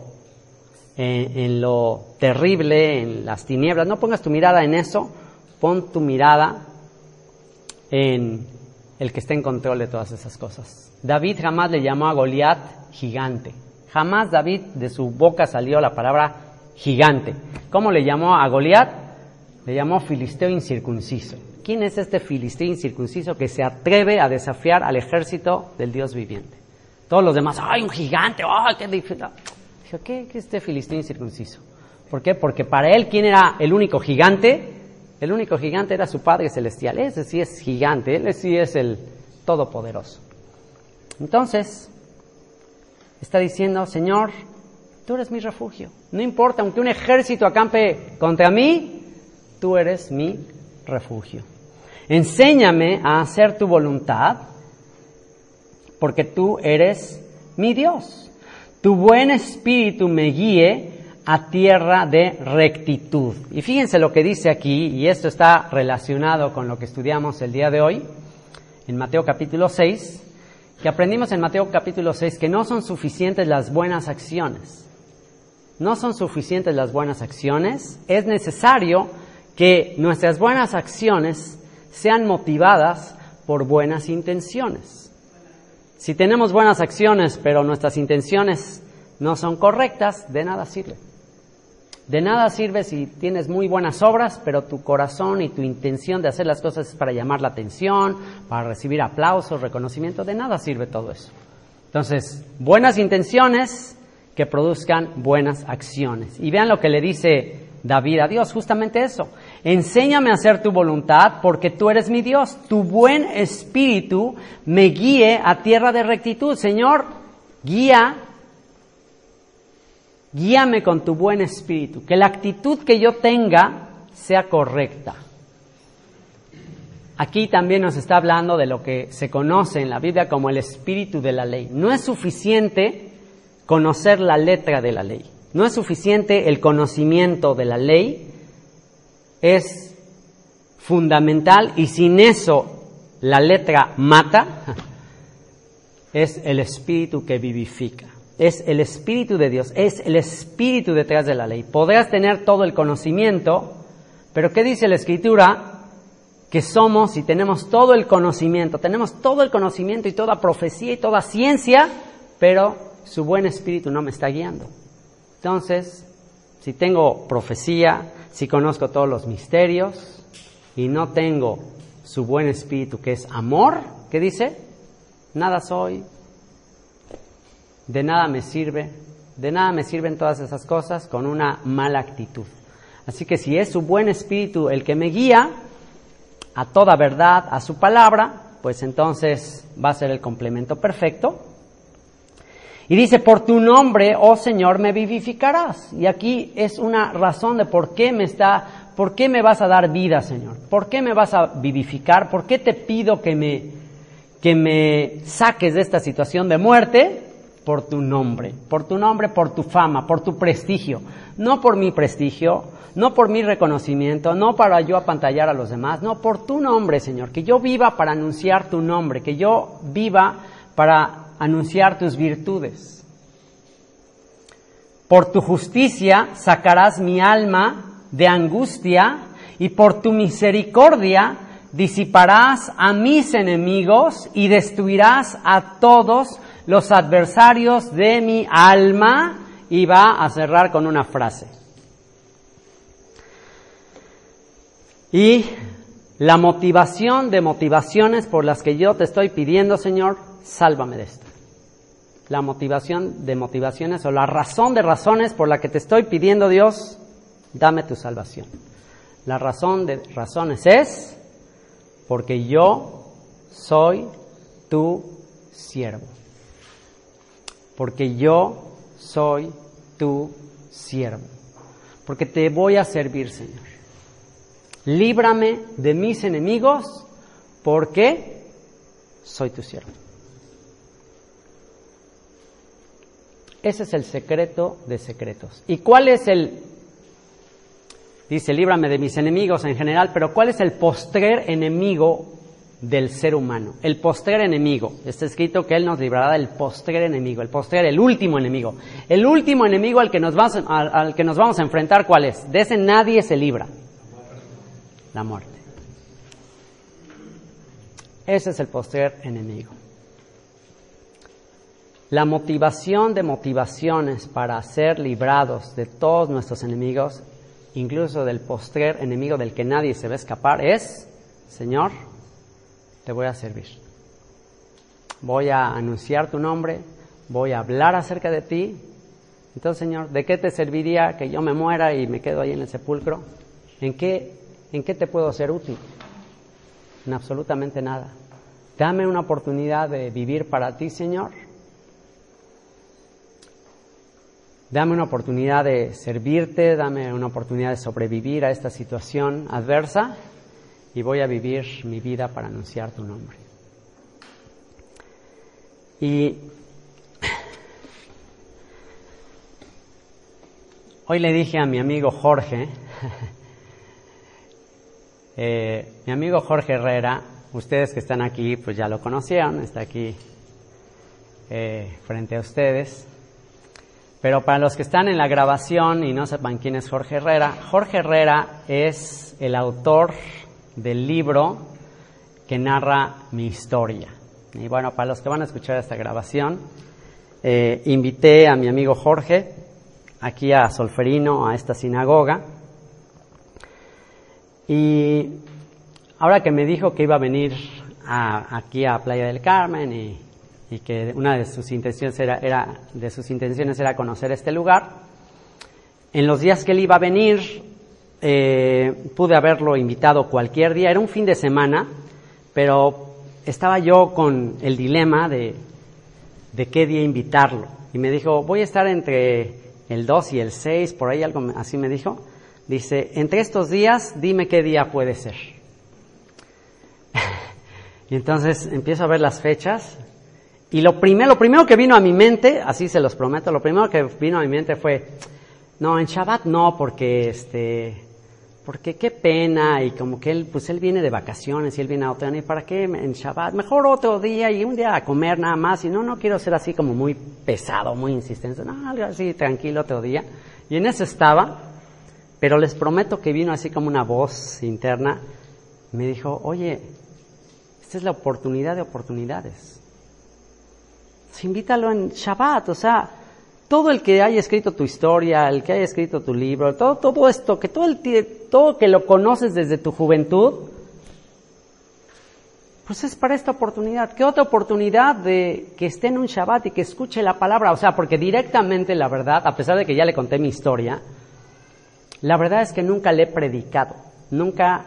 en, lo terrible, en las tinieblas. No pongas tu mirada en eso. Pon tu mirada en el que está en control de todas esas cosas. David jamás le llamó a Goliat gigante. Jamás David de su boca salió la palabra gigante. ¿Cómo le llamó a Goliat? Le llamó filisteo incircunciso. ¿Quién es este filisteo incircunciso que se atreve a desafiar al ejército del Dios viviente? Todos los demás, ¡ay, un gigante! ¡ay, qué difícil! Dijo, ¿qué, ¿qué es este filisteo incircunciso? ¿Por qué? Porque para él, ¿quién era el único gigante? El único gigante era su Padre Celestial. Ese sí es gigante, él sí es el Todopoderoso. Entonces, está diciendo, Señor, tú eres mi refugio. No importa, aunque un ejército acampe contra mí, tú eres mi refugio. Enséñame a hacer tu voluntad, porque tú eres mi Dios. Tu buen espíritu me guíe a tierra de rectitud. Y fíjense lo que dice aquí, y esto está relacionado con lo que estudiamos el día de hoy, en Mateo capítulo 6, que aprendimos en Mateo capítulo 6 que no son suficientes las buenas acciones. No son suficientes las buenas acciones. Es necesario que nuestras buenas acciones sean motivadas por buenas intenciones. Si tenemos buenas acciones, pero nuestras intenciones no son correctas, de nada sirve. De nada sirve si tienes muy buenas obras, pero tu corazón y tu intención de hacer las cosas es para llamar la atención, para recibir aplausos, reconocimiento. De nada sirve todo eso. Entonces, buenas intenciones que produzcan buenas acciones. Y vean lo que le dice David a Dios, justamente eso. Enséñame a hacer tu voluntad porque tú eres mi Dios. Tu buen espíritu me guíe a tierra de rectitud. Señor, guía guíame con tu buen espíritu, que la actitud que yo tenga sea correcta. Aquí también nos está hablando de lo que se conoce en la Biblia como el espíritu de la ley. No es suficiente conocer la letra de la ley. No es suficiente el conocimiento de la ley. Es fundamental y sin eso la letra mata. <laughs> Es el espíritu que vivifica es el Espíritu de Dios, es el Espíritu detrás de la ley. Podrás tener todo el conocimiento, pero ¿qué dice la Escritura? Que somos y tenemos todo el conocimiento, tenemos todo el conocimiento y toda profecía y toda ciencia, pero su buen Espíritu no me está guiando. Entonces, si tengo profecía, si conozco todos los misterios y no tengo su buen Espíritu que es amor, ¿qué dice? Nada soy, de nada me sirve, de nada me sirven todas esas cosas con una mala actitud. Así que si es su buen espíritu el que me guía a toda verdad, a su palabra, pues entonces va a ser el complemento perfecto. Y dice, por tu nombre, oh Señor, me vivificarás. Y aquí es una razón de por qué me está, por qué me vas a dar vida, Señor. ¿Por qué me vas a vivificar? ¿Por qué te pido que me, que me saques de esta situación de muerte? Por tu nombre, por tu nombre, por tu fama, por tu prestigio, no por mi prestigio, no por mi reconocimiento, no para yo apantallar a los demás, no por tu nombre, Señor, que yo viva para anunciar tu nombre, que yo viva para anunciar tus virtudes. Por tu justicia sacarás mi alma de angustia y por tu misericordia disiparás a mis enemigos y destruirás a todos los adversarios de mi alma y va a cerrar con una frase. Y la motivación de motivaciones por las que yo te estoy pidiendo, Señor, sálvame de esto. La motivación de motivaciones o la razón de razones por la que te estoy pidiendo, Dios, dame tu salvación. La razón de razones es porque yo soy tu siervo porque yo soy tu siervo, porque te voy a servir, Señor. Líbrame de mis enemigos, porque soy tu siervo. Ese es el secreto de secretos. ¿Y cuál es el, dice, líbrame de mis enemigos en general, pero cuál es el postrer enemigo del ser humano, el postrer enemigo. Está escrito que Él nos librará del postrer enemigo, el postrer, el último enemigo. El último enemigo al que nos vamos, al, que nos vamos a enfrentar, ¿cuál es? De ese nadie se libra. La muerte. Ese es el postrer enemigo. La motivación de motivaciones para ser librados de todos nuestros enemigos, incluso del postrer enemigo del que nadie se va a escapar, es, Señor, te voy a servir. Voy a anunciar tu nombre, voy a hablar acerca de ti. Entonces, Señor, ¿de qué te serviría que yo me muera y me quedo ahí en el sepulcro? ¿En qué, en qué te puedo ser útil? En absolutamente nada. Dame una oportunidad de vivir para ti, Señor. Dame una oportunidad de servirte, dame una oportunidad de sobrevivir a esta situación adversa y voy a vivir mi vida para anunciar tu nombre. Y hoy le dije a mi amigo Jorge, <laughs> eh, mi amigo Jorge Herrera, ustedes que están aquí, pues ya lo conocieron, está aquí eh, frente a ustedes. Pero para los que están en la grabación y no sepan quién es Jorge Herrera, Jorge Herrera es el autor del libro que narra mi historia. Y bueno, para los que van a escuchar esta grabación, eh, invité a mi amigo Jorge aquí a Solferino, a esta sinagoga. Y ahora que me dijo que iba a venir aquí a Playa del Carmen y que una de sus intenciones era, de sus intenciones era conocer este lugar. En los días que él iba a venir, eh, pude haberlo invitado cualquier día, era un fin de semana, pero estaba yo con el dilema de, de qué día invitarlo. Y me dijo, voy a estar entre el 2 y el 6, por ahí algo así me dijo. Dice, entre estos días, dime qué día puede ser. <laughs> y entonces empiezo a ver las fechas y lo primero, lo primero que vino a mi mente, así se los prometo, lo primero que vino a mi mente fue, no, en Shabbat no, porque este, porque qué pena, y como que él, pues él viene de vacaciones y él viene a otro día, ¿y para qué en Shabbat? Mejor otro día y un día a comer nada más, y no, no quiero ser así como muy pesado, muy insistente, no, algo así tranquilo otro día. Y en eso estaba, pero les prometo que vino así como una voz interna, me dijo, oye, esta es la oportunidad de oportunidades invítalo en Shabbat, o sea, todo el que haya escrito tu historia, el que haya escrito tu libro, todo, todo esto, que todo, el, todo que lo conoces desde tu juventud, pues es para esta oportunidad. ¿Qué otra oportunidad de que esté en un Shabbat y que escuche la palabra? O sea, porque directamente la verdad, a pesar de que ya le conté mi historia, la verdad es que nunca le he predicado, nunca,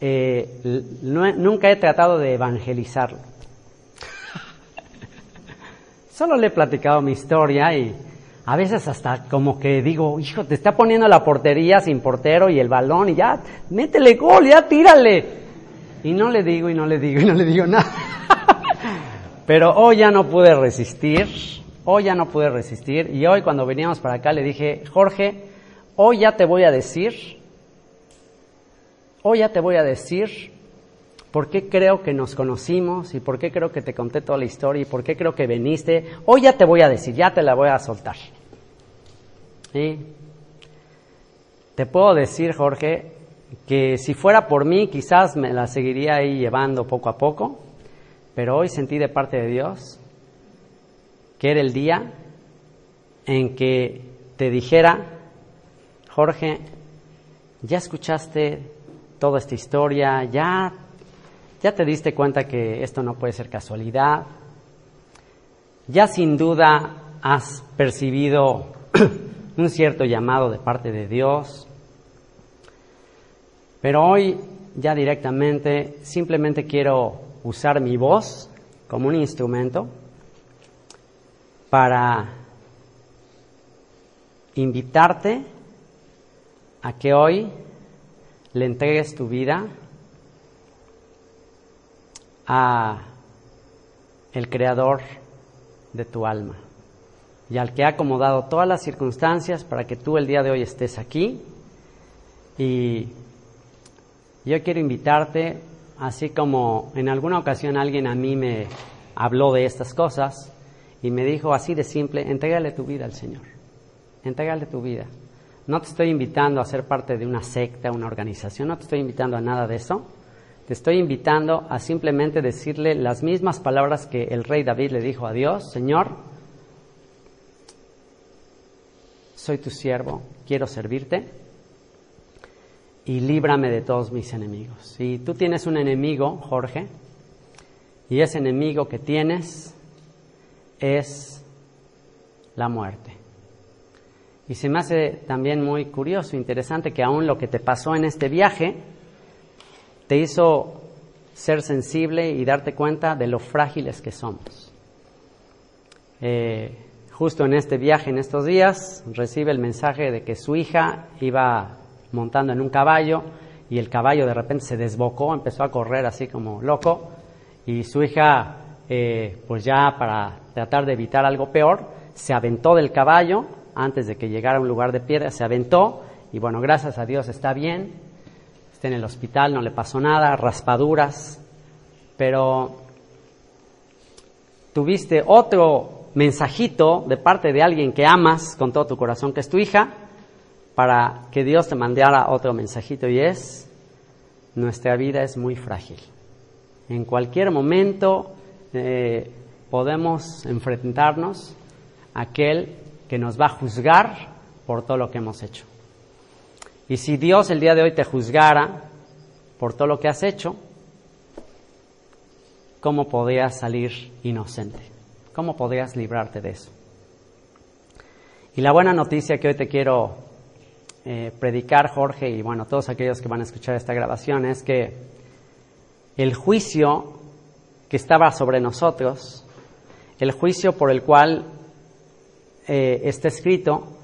eh, nunca he tratado de evangelizarlo. Solo le he platicado mi historia y a veces hasta como que digo, hijo, te está poniendo la portería sin portero y el balón y ya, métele gol, ya tírale. Y no le digo y no le digo y no le digo nada. <laughs> Pero hoy ya no pude resistir, hoy ya no pude resistir y hoy cuando veníamos para acá le dije, Jorge, hoy ya te voy a decir, hoy ya te voy a decir por qué creo que nos conocimos y por qué creo que te conté toda la historia y por qué creo que viniste. Hoy ya te voy a decir, ya te la voy a soltar. ¿Sí? Te puedo decir, Jorge, que si fuera por mí quizás me la seguiría ahí llevando poco a poco, pero hoy sentí de parte de Dios que era el día en que te dijera, Jorge, ya escuchaste toda esta historia, ya ya te diste cuenta que esto no puede ser casualidad. Ya sin duda has percibido <clears throat> un cierto llamado de parte de Dios. Pero hoy ya directamente simplemente quiero usar mi voz como un instrumento para invitarte a que hoy le entregues tu vida a el creador de tu alma y al que ha acomodado todas las circunstancias para que tú el día de hoy estés aquí. Y yo quiero invitarte, así como en alguna ocasión alguien a mí me habló de estas cosas y me dijo así de simple, entrégale tu vida al Señor, entrégale tu vida. No te estoy invitando a ser parte de una secta, una organización, no te estoy invitando a nada de eso. Te estoy invitando a simplemente decirle las mismas palabras que el rey David le dijo a Dios, Señor, soy tu siervo, quiero servirte y líbrame de todos mis enemigos. Si tú tienes un enemigo, Jorge, y ese enemigo que tienes es la muerte. Y se me hace también muy curioso, interesante que aún lo que te pasó en este viaje, te hizo ser sensible y darte cuenta de lo frágiles que somos. Eh, justo en este viaje, en estos días, recibe el mensaje de que su hija iba montando en un caballo y el caballo de repente se desbocó, empezó a correr así como loco y su hija, eh, pues ya para tratar de evitar algo peor, se aventó del caballo antes de que llegara a un lugar de piedra, se aventó y bueno, gracias a Dios está bien, en el hospital, no le pasó nada, raspaduras, pero tuviste otro mensajito de parte de alguien que amas con todo tu corazón, que es tu hija, para que Dios te mandara otro mensajito y es, nuestra vida es muy frágil. En cualquier momento eh, podemos enfrentarnos a aquel que nos va a juzgar por todo lo que hemos hecho. Y si Dios el día de hoy te juzgara por todo lo que has hecho, ¿cómo podrías salir inocente? ¿Cómo podrías librarte de eso? Y la buena noticia que hoy te quiero eh, predicar, Jorge, y bueno, todos aquellos que van a escuchar esta grabación, es que el juicio que estaba sobre nosotros, el juicio por el cual eh, está escrito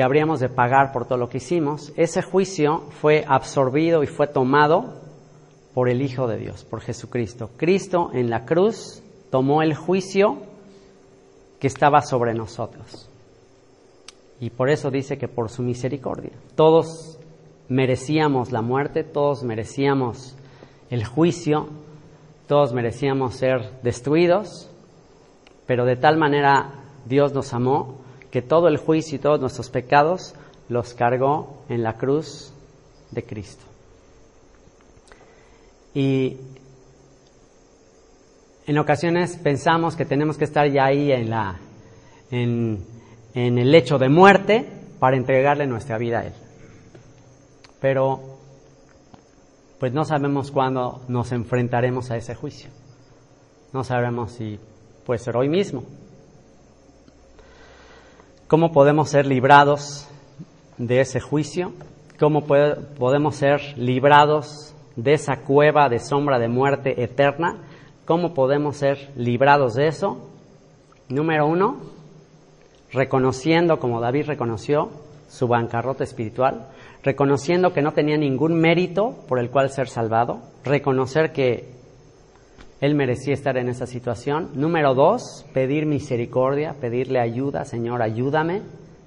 que habríamos de pagar por todo lo que hicimos, ese juicio fue absorbido y fue tomado por el Hijo de Dios, por Jesucristo. Cristo en la cruz tomó el juicio que estaba sobre nosotros. Y por eso dice que por su misericordia. Todos merecíamos la muerte, todos merecíamos el juicio, todos merecíamos ser destruidos, pero de tal manera Dios nos amó que todo el juicio y todos nuestros pecados los cargó en la cruz de Cristo. Y en ocasiones pensamos que tenemos que estar ya ahí en, la, en, en el lecho de muerte para entregarle nuestra vida a Él. Pero pues no sabemos cuándo nos enfrentaremos a ese juicio. No sabemos si puede ser hoy mismo. ¿Cómo podemos ser librados de ese juicio? ¿Cómo podemos ser librados de esa cueva de sombra de muerte eterna. ¿Cómo podemos ser librados de eso? Número uno, reconociendo, como David reconoció, su bancarrota espiritual, reconociendo que no tenía ningún mérito por el cual ser salvado, reconocer que él merecía estar en esa situación. Número dos, pedir misericordia, pedirle ayuda, Señor, ayúdame,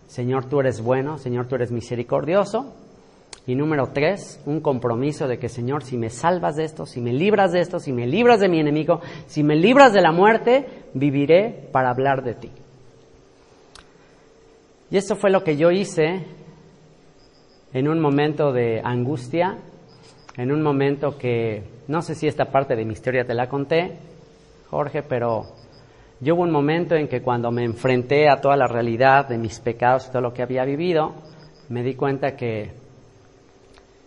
Señor, tú eres bueno, Señor, tú eres misericordioso. Y número tres, un compromiso de que, Señor, si me salvas de esto, si me libras de esto, si me libras de mi enemigo, si me libras de la muerte, viviré para hablar de ti. Y eso fue lo que yo hice en un momento de angustia, en un momento que, no sé si esta parte de mi historia te la conté, Jorge, pero yo hubo un momento en que cuando me enfrenté a toda la realidad de mis pecados y todo lo que había vivido, me di cuenta que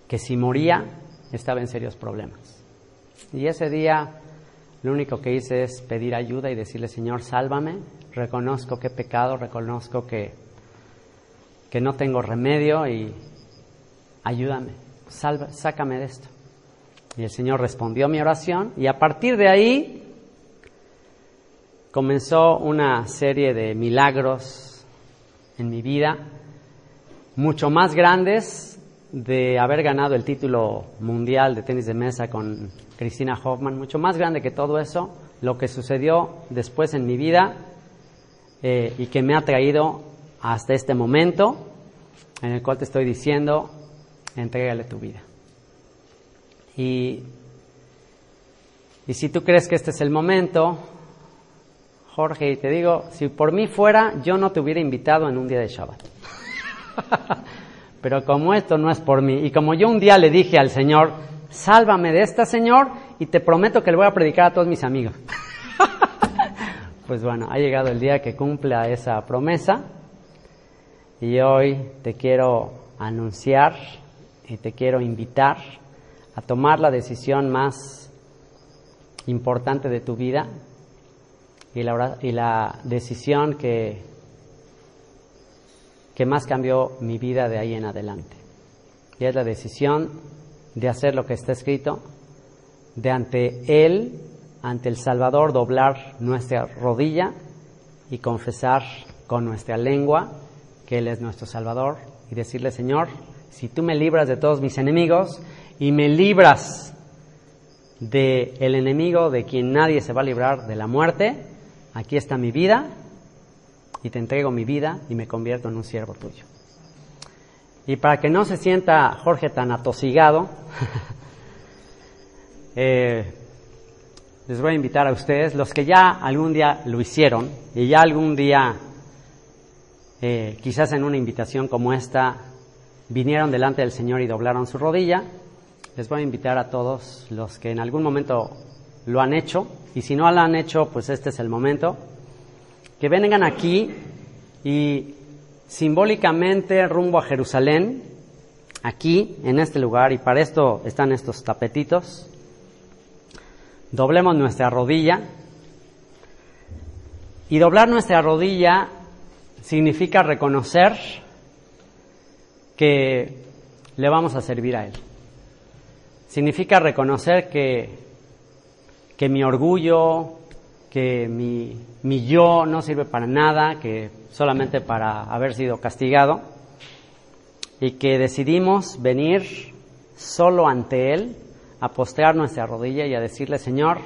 que si moría estaba en serios problemas. Y ese día lo único que hice es pedir ayuda y decirle, Señor, sálvame, reconozco que he pecado, reconozco que, que no tengo remedio y ayúdame, salva, sácame de esto. Y el Señor respondió a mi oración y a partir de ahí comenzó una serie de milagros en mi vida, mucho más grandes de haber ganado el título mundial de tenis de mesa con Cristina Hoffman, mucho más grande que todo eso, lo que sucedió después en mi vida eh, y que me ha traído hasta este momento en el cual te estoy diciendo, entrégale tu vida. Y, y si tú crees que este es el momento, Jorge, y te digo, si por mí fuera, yo no te hubiera invitado en un día de Shabbat. <laughs> Pero como esto no es por mí, y como yo un día le dije al Señor, sálvame de esta, Señor, y te prometo que le voy a predicar a todos mis amigos. <laughs> pues bueno, ha llegado el día que cumpla esa promesa, y hoy te quiero anunciar y te quiero invitar a tomar la decisión más importante de tu vida y la, y la decisión que que más cambió mi vida de ahí en adelante. Y es la decisión de hacer lo que está escrito, de ante Él, ante el Salvador, doblar nuestra rodilla y confesar con nuestra lengua que Él es nuestro Salvador y decirle, Señor, si tú me libras de todos mis enemigos y me libras del el enemigo de quien nadie se va a librar de la muerte, aquí está mi vida y te entrego mi vida y me convierto en un siervo tuyo. Y para que no se sienta Jorge tan atosigado, <laughs> eh, les voy a invitar a ustedes, los que ya algún día lo hicieron y ya algún día, eh, quizás en una invitación como esta, vinieron delante del Señor y doblaron su rodilla, les voy a invitar a todos los que en algún momento lo han hecho, y si no lo han hecho, pues este es el momento, que vengan aquí y simbólicamente rumbo a Jerusalén, aquí, en este lugar, y para esto están estos tapetitos, doblemos nuestra rodilla, y doblar nuestra rodilla significa reconocer que le vamos a servir a Él. Significa reconocer que, que mi orgullo, que mi, mi yo no sirve para nada, que solamente para haber sido castigado, y que decidimos venir solo ante Él a postrar nuestra rodilla y a decirle, Señor,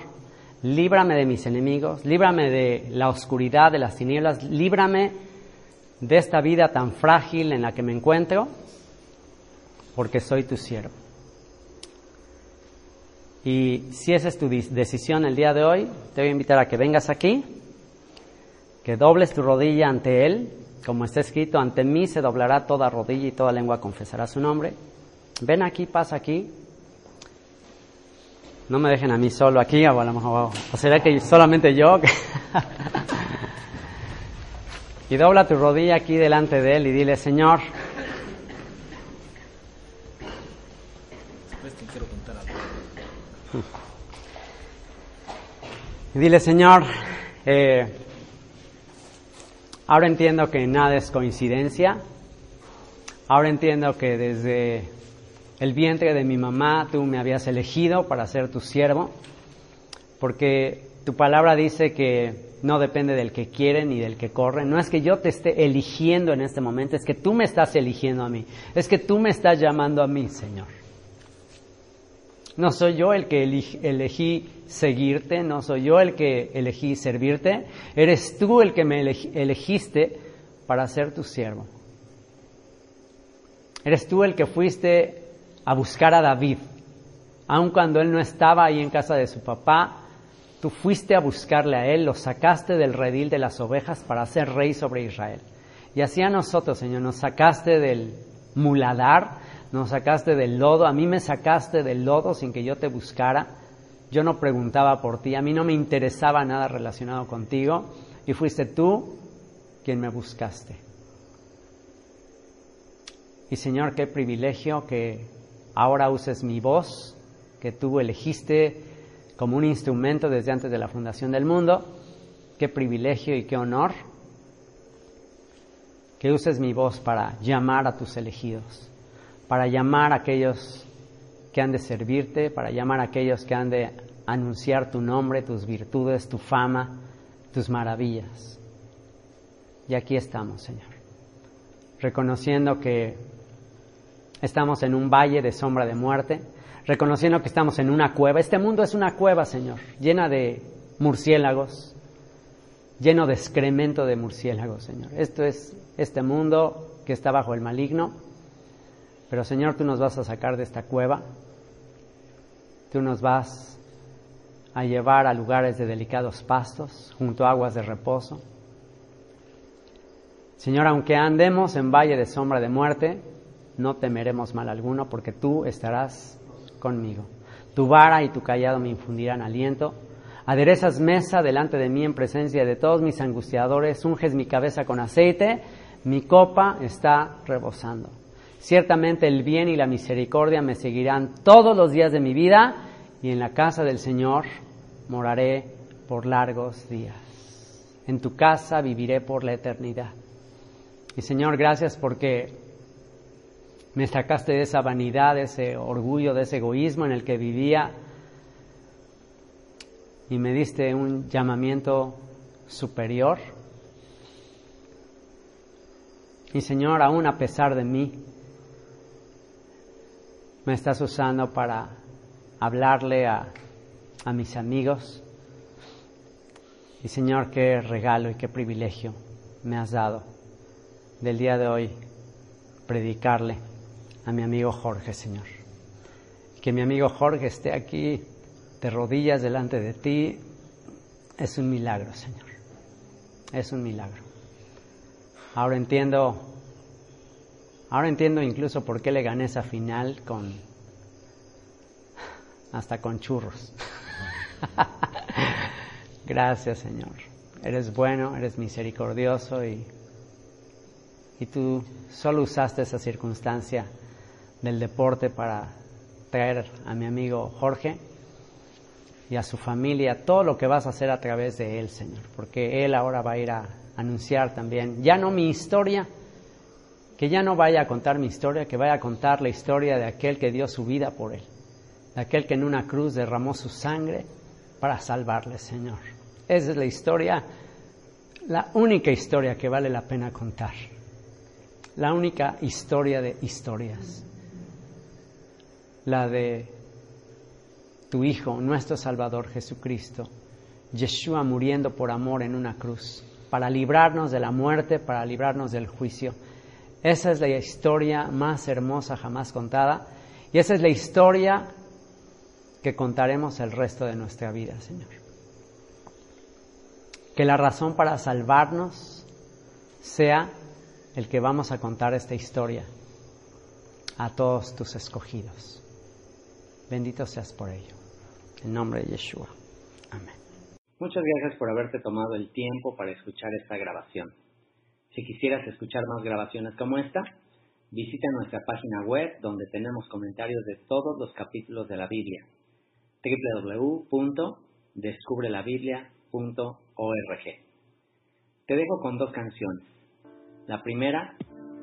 líbrame de mis enemigos, líbrame de la oscuridad, de las tinieblas, líbrame de esta vida tan frágil en la que me encuentro, porque soy tu siervo. Y si esa es tu decisión el día de hoy, te voy a invitar a que vengas aquí, que dobles tu rodilla ante Él, como está escrito, ante mí se doblará toda rodilla y toda lengua confesará su nombre. Ven aquí, pasa aquí. No me dejen a mí solo aquí, o a lo mejor, o será que solamente yo. <laughs> y dobla tu rodilla aquí delante de Él y dile, Señor, Y dile, Señor, eh, ahora entiendo que nada es coincidencia. Ahora entiendo que desde el vientre de mi mamá tú me habías elegido para ser tu siervo, porque tu palabra dice que no depende del que quiere ni del que corre. No es que yo te esté eligiendo en este momento, es que tú me estás eligiendo a mí. Es que tú me estás llamando a mí, Señor. No soy yo el que elegí seguirte, no soy yo el que elegí servirte, eres tú el que me elegiste para ser tu siervo. Eres tú el que fuiste a buscar a David, aun cuando él no estaba ahí en casa de su papá, tú fuiste a buscarle a él, lo sacaste del redil de las ovejas para ser rey sobre Israel. Y así a nosotros, Señor, nos sacaste del muladar, nos sacaste del lodo, a mí me sacaste del lodo sin que yo te buscara, yo no preguntaba por ti, a mí no me interesaba nada relacionado contigo y fuiste tú quien me buscaste. Y Señor, qué privilegio que ahora uses mi voz, que tú elegiste como un instrumento desde antes de la fundación del mundo. Qué privilegio y qué honor que uses mi voz para llamar a tus elegidos para llamar a aquellos que han de servirte, para llamar a aquellos que han de anunciar tu nombre, tus virtudes, tu fama, tus maravillas. Y aquí estamos, Señor, reconociendo que estamos en un valle de sombra de muerte, reconociendo que estamos en una cueva. Este mundo es una cueva, Señor, llena de murciélagos, lleno de excremento de murciélagos, Señor. Esto es este mundo que está bajo el maligno pero Señor, tú nos vas a sacar de esta cueva, tú nos vas a llevar a lugares de delicados pastos, junto a aguas de reposo. Señor, aunque andemos en valle de sombra de muerte, no temeremos mal alguno, porque tú estarás conmigo. Tu vara y tu callado me infundirán aliento. Aderezas mesa delante de mí en presencia de todos mis angustiadores, unges mi cabeza con aceite, mi copa está rebosando. Ciertamente el bien y la misericordia me seguirán todos los días de mi vida y en la casa del Señor moraré por largos días. En tu casa viviré por la eternidad. Y Señor, gracias porque me sacaste de esa vanidad, de ese orgullo, de ese egoísmo en el que vivía. Y me diste un llamamiento superior. Y Señor, aún a pesar de mí, me estás usando para hablarle a, a mis amigos. Y Señor, qué regalo y qué privilegio me has dado del día de hoy predicarle a mi amigo Jorge, Señor. Que mi amigo Jorge esté aquí de rodillas delante de ti es un milagro, Señor. Es un milagro. Ahora entiendo, ahora entiendo incluso por qué le gané esa final con, hasta con churros. <laughs> Gracias, Señor. Eres bueno, eres misericordioso y, y tú solo usaste esa circunstancia del deporte para traer a mi amigo Jorge y a su familia todo lo que vas a hacer a través de él, Señor, porque él ahora va a ir a anunciar también, ya no mi historia, que ya no vaya a contar mi historia, que vaya a contar la historia de aquel que dio su vida por él, de aquel que en una cruz derramó su sangre para salvarle, Señor. Esa es la historia, la única historia que vale la pena contar, la única historia de historias la de tu Hijo, nuestro Salvador Jesucristo, Yeshua muriendo por amor en una cruz, para librarnos de la muerte, para librarnos del juicio. Esa es la historia más hermosa jamás contada y esa es la historia que contaremos el resto de nuestra vida, Señor. Que la razón para salvarnos sea el que vamos a contar esta historia a todos tus escogidos. Bendito seas por ello. En nombre de Yeshua. Amén. Muchas gracias por haberte tomado el tiempo para escuchar esta grabación. Si quisieras escuchar más grabaciones como esta, visita nuestra página web donde tenemos comentarios de todos los capítulos de la Biblia. www.descubrelabiblia.org. Te dejo con dos canciones. La primera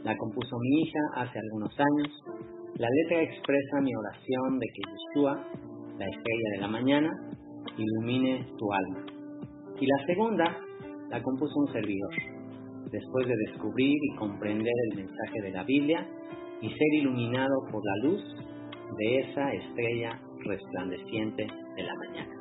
la compuso mi hija hace algunos años la letra expresa mi oración de que Yeshua, la estrella de la mañana, ilumine tu alma. Y la segunda la compuso un servidor, después de descubrir y comprender el mensaje de la Biblia y ser iluminado por la luz de esa estrella resplandeciente de la mañana.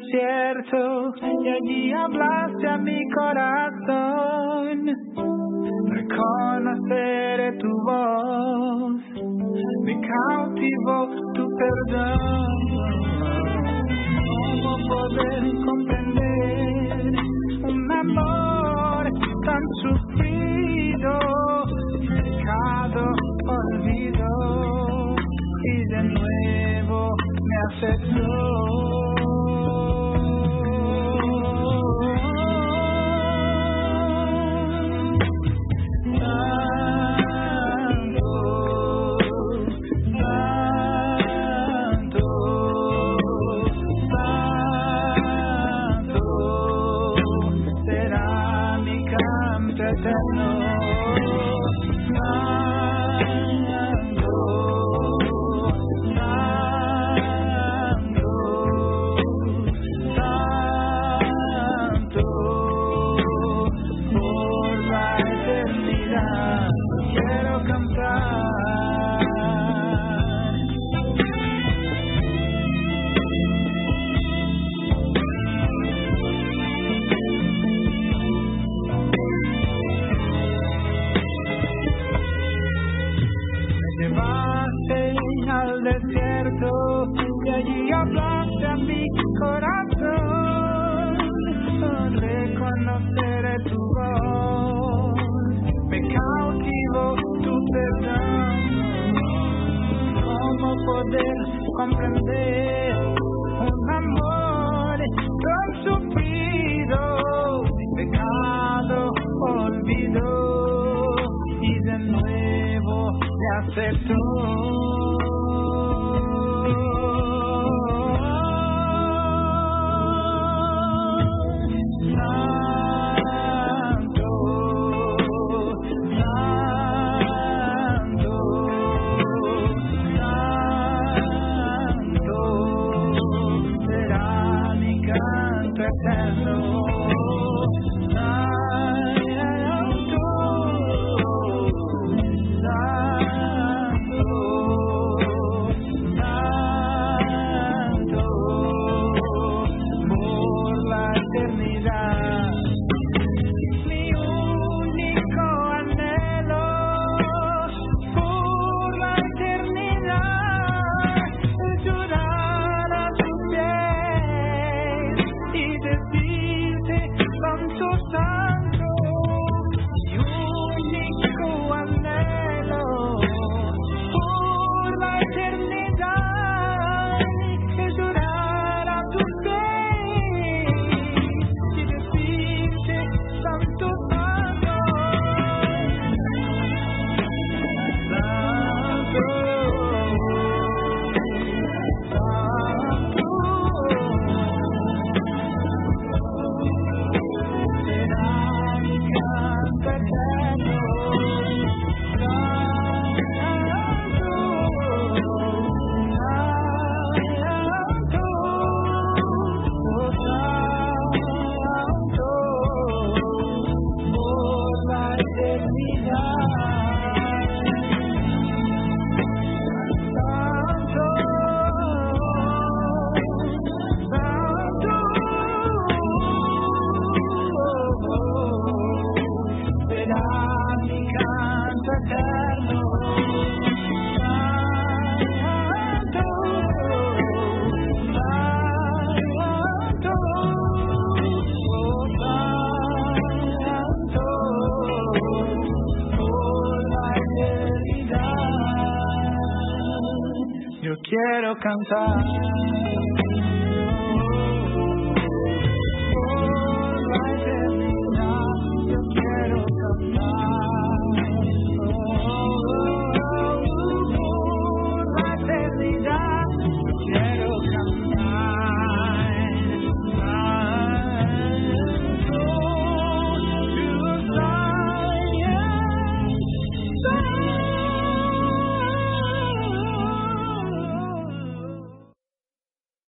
y allí hablaste a mi corazón. Reconoceré tu voz, me cautivo tu perdón. ¿Cómo poder comprender un amor tan sufrido, pecado, olvido y de nuevo me aceptó?